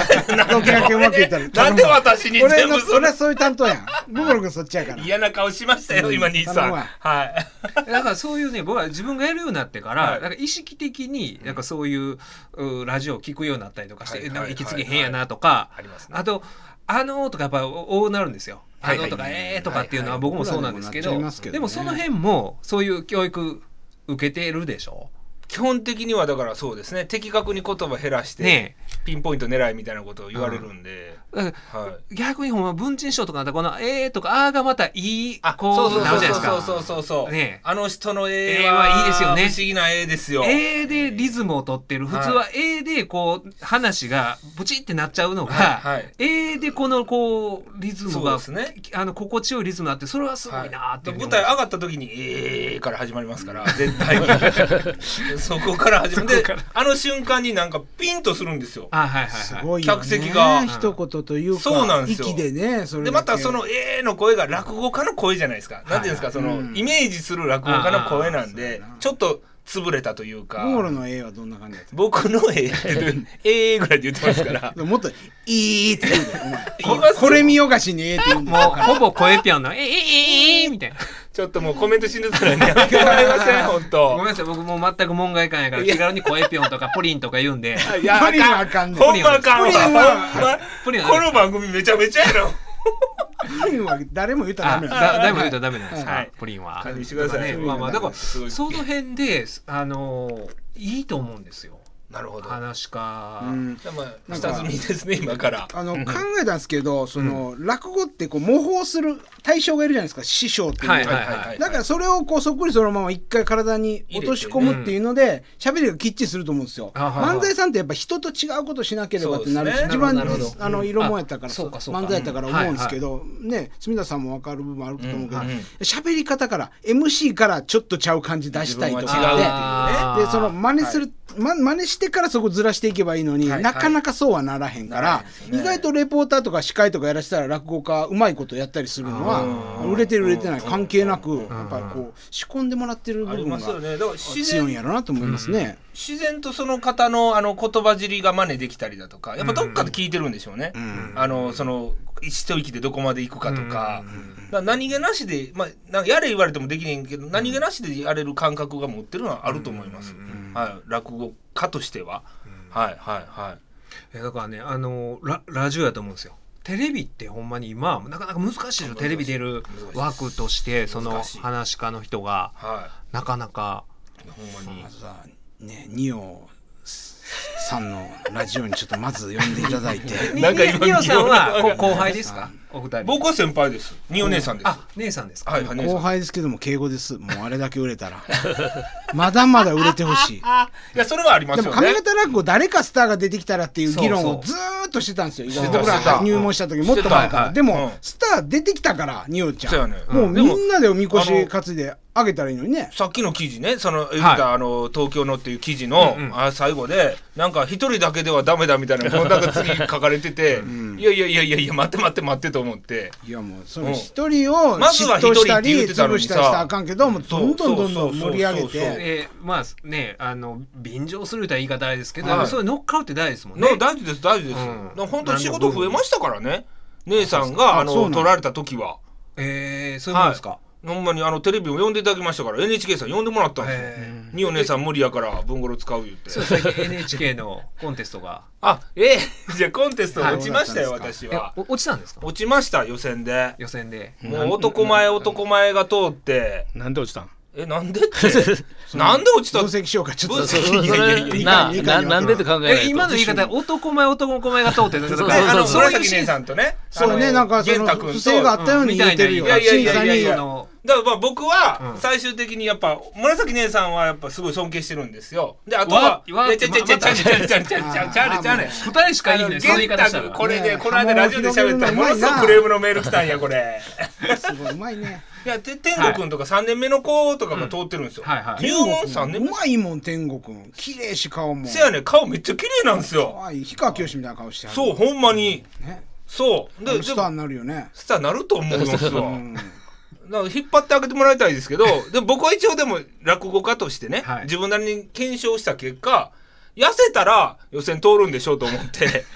同期がけ。うまくいったらなんで私に俺の全部それ？俺はそういう担当やん。ブブロ君そっちやから。嫌な顔しましたようん今兄さん。はい。だからそういうね僕は自分がやるようになってから、はい。なんか意識的になんかそういううラジオを聞くようになったりとかして、はいなんか息継ぎ変やなとか、ありますね。あと「あのー」とかやっぱ多なるんですよ。あのとか、えーとかっていうのは僕もそうなんですけど、でもその辺もそういう教育受けてるでしょ？基本的にはだからそうですね。的確に言葉減らして、ねピンポイント狙いみたいなことを言われるんで、だからはい。逆にほんま文鎮師匠とかこの「えー」とか「あー」がまたいいあこそうそうなるじゃないですか。そうそうそうそうねあの人の絵絵はいいですよね。不思議な絵ですよ。A でリズムを取ってる。普通は A でこう話がブチってなっちゃうのが、はいはい。A でこのこうリズムそうがですね。あの心地よいリズムになってそれはすごいなーっていう。ふうに思う舞台上がった時に「えー」から始まりますから絶対に そこから始まる。であの瞬間になんかピンとするんですよ。あはいはいすはい。ごいよね。客席が。一言というかそうなんですよ。息でねそれでまたその「えー」の声が落語家の声じゃないですか、なんていうんですかその、うんイメージする落語家の声なんあでちょっと潰れたというか。ボゴロの絵はどんな感じだった？僕の絵えーぐらいで言ってますから。でももっと「いい」って言うんだよお前これ見よがしに「ええ」って言うんだもようほぼ声ピョンの「えー、えー、えー、みたいな。ちょっともうコメントしんでたらねやめてもらえません本ご当めんなさい。僕もう全く門外漢やから気軽に声ピョンとかプリンとか言うんで。いやプリンはあかんねんほんまあかんわプリンほんこの番組めちゃめちゃやろプリンは誰も言ったらあダメなんだだいぶ言うとダメなんですか、はい。プリンは。管理してください。ねまあまあだからその辺であのーいいと思うんですよなるほど。話か、うん。でも下積みですね今から。あの考えたんですけどその落語ってこう模倣する対象がいるじゃないですか師匠っていうは。いはいはいだからそれをこうそっくりそのまま一回体に落とし込むっていうので喋りがきっちりすると思うんですよ。あはいはい漫才さんってやっぱ人と違うことしなければってなるし、ね一番あの色もんやったからあそうかそうか。漫才やったから思うんですけど、ね住田さんも分かる部分あると思うけどうんうん喋、り方から MC からちょっとちゃう感じ出したいと自分は違うっていうね。かででその真似する、ま真似してからそこずらしていけばいいのに、はいなかなかそうはならへんから、ならへんですね。意外とレポーターとか司会とかやらせたら落語家うまいことやったりするのはうん。売れてる売れてない関係なくやっぱりこう仕込んでもらってるあり部分がますよね。だから自然強いんやろなと思いますね。自然とその方のあの言葉尻が真似できたりだとかやっぱどっかで聞いてるんでしょうね、あのその一息でどこまで行くかとか,、だから何気なしで、まあ、なんかやれ言われてもできねんけど何気なしでやれる感覚が持ってるのはあると思います、はい、落語家としては、はいはいはい。えだからねあのララジオやと思うんですよ。テレビってほんまに今なかなか難しいですよテレビ出る枠としてその話し家の人が。はなかなか。いほんまにねニオさんのラジオにちょっとまず呼んでいただいて。なんか今ニオさんは後輩ですか？お二人。僕は先輩です。二お姉さんです、あ姉さんですか？はい後輩ですけども敬語です。もうあれだけ売れたら。まだまだ売れてほしい。いやそれはありまですも上方落語誰かスターが出てきたらっていう議論をずーっとしてたんですよ。僕ら入門した時もっと前から、はいでも、うん。スター出てきたからニオちゃん、そうやねもううんみんなでおみこし担いであげたらいいのにね。さっきの記事ね。その言った、あの東京のっていう記事の、うんうん。あ最後でなんか一人だけではダメだみたいなもう なんか次書かれてて、いやいやいやいやいや待って待って待ってと思って。いやもうそうん。の一人をまずは嫉妬したり一人って言ってたのにさ。潰したりしたらあかんけどもうどんどんどんどん盛り上げそうそうそうそう。てえーまあねあの便乗するとは言い方あれですけど、はい。それ乗っかるって大事ですもんね。の大事です大事です、うん。本当に仕事増えましたからね。姉さんがあの取られた時は。えー、そういうもんですか、ほんまにあのテレビも呼んでいただきましたから NHK さん呼んでもらったんですよ。へ二お姉さん無理やから文五郎使う言って。そう最近 NHK のコンテストが。あええ。じゃあコンテストはい。落ちましたよ、そうだったん私えはお落ちたんですか？落ちました予選で。予選で。もう男前男前が通って。なんで落ちたん？えなんでって。なんで落ちた分析しようかちょっと。なななんでって考えないと。え今の言い方男前男前が通ってるそうだからあのそう紫姉さんとね。そうねなんかその不正があったように言ってるよ。うんみたいな。い審査にやいやいや。いやその。だからまあ僕はうん。最終的にやっぱ紫姉さんはやっぱすごい尊敬してるんですよ。であとはちゃちゃちゃちゃちゃちゃちゃちゃちゃちゃちゃね二人しかいいんだよその言い方したら源太君これでねこの間ラジオで喋ったらものすごくクレームのメール来たんやこれすごいうまいねいやて天吾君とか3年目の子とかが通ってるんですよ。はいはい。入門3年目。うまいもん天国君。綺麗し顔も。せやね顔めっちゃ綺麗なんですよ。可愛い氷川きよしみたいな顔してある。そうほんまに。ね。そう。ででスターになるよね。スターなると思いますわ。うん。だから引っ張ってあげてもらいたいですけど でも僕は一応でも落語家としてね、はい。自分なりに検証した結果痩せたら予選通るんでしょうと思って。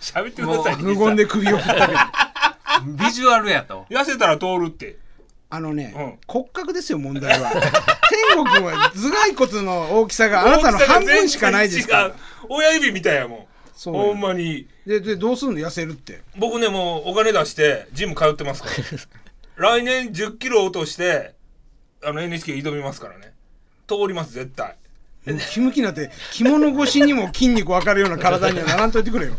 喋ってください無言で首を振ったけど ビジュアルやと。痩せたら通るって。あのね、うん。骨格ですよ問題は。天国君は頭蓋骨の大きさがあなたの半分しかないですから。大きさが全然違う。親指みたいやもん。そうよ。ほんまに。ででどうすんの痩せるって。僕ねもうお金出してジム通ってますから。来年1 0キロ落としてあの NHK 挑みますからね。通ります絶対。ムキムキになって着物越しにも筋肉分かるような体にはならんといてくれよ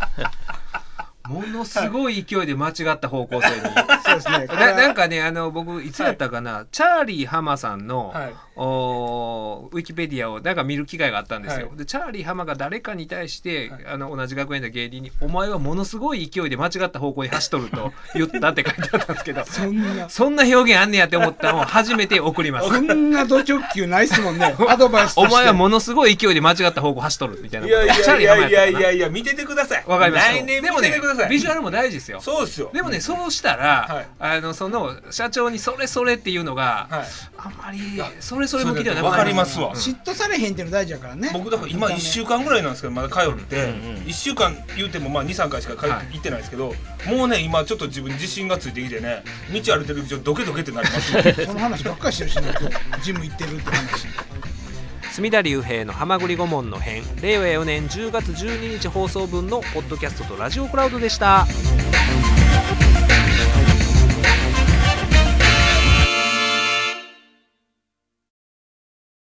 ものすごい勢いで間違った方向性に。そうですね。ななんかねあの僕いつやったかな、チャーリー浜さんの、はいおーウィキペディアをなんか見る機会があったんですよ、はい。でチャーリー浜が誰かに対して、はい。あの同じ学園の芸人に「お前はものすごい勢いで間違った方向に走っとる」と 言ったって書いてあったんですけどそんな。そんな表現あんねやって思ったのを初めて送ります。そんなド直球ないっすもんね。アドバイスお前はものすごい勢いで間違った方向走っとるみたいないやいやいやい浜やいやいや見ててください。わかりましたでもねててください。ビジュアルも大事ですよ。そうですよ。でもねそうしたら、はい。あのその社長にそれそれっていうのが、はい。あんまりそれそれ向きではなくわなかりますわ。嫉妬されへんっていうの大事やからね。僕だから今1週間ぐらいなんですけどまだ通ってうんうん。1週間言うてもまあ23回しか通はい行ってないですけどもうね今ちょっと自分に自信がついてきてね道歩いてる時ちょっとドケドケってなりますよ。その話ばっかりしてるしな今日ジム行ってるって話。隅田隆平の「はまぐり顧問の編」令和4年10月12日放送分のポッドキャストとラジオクラウドでした。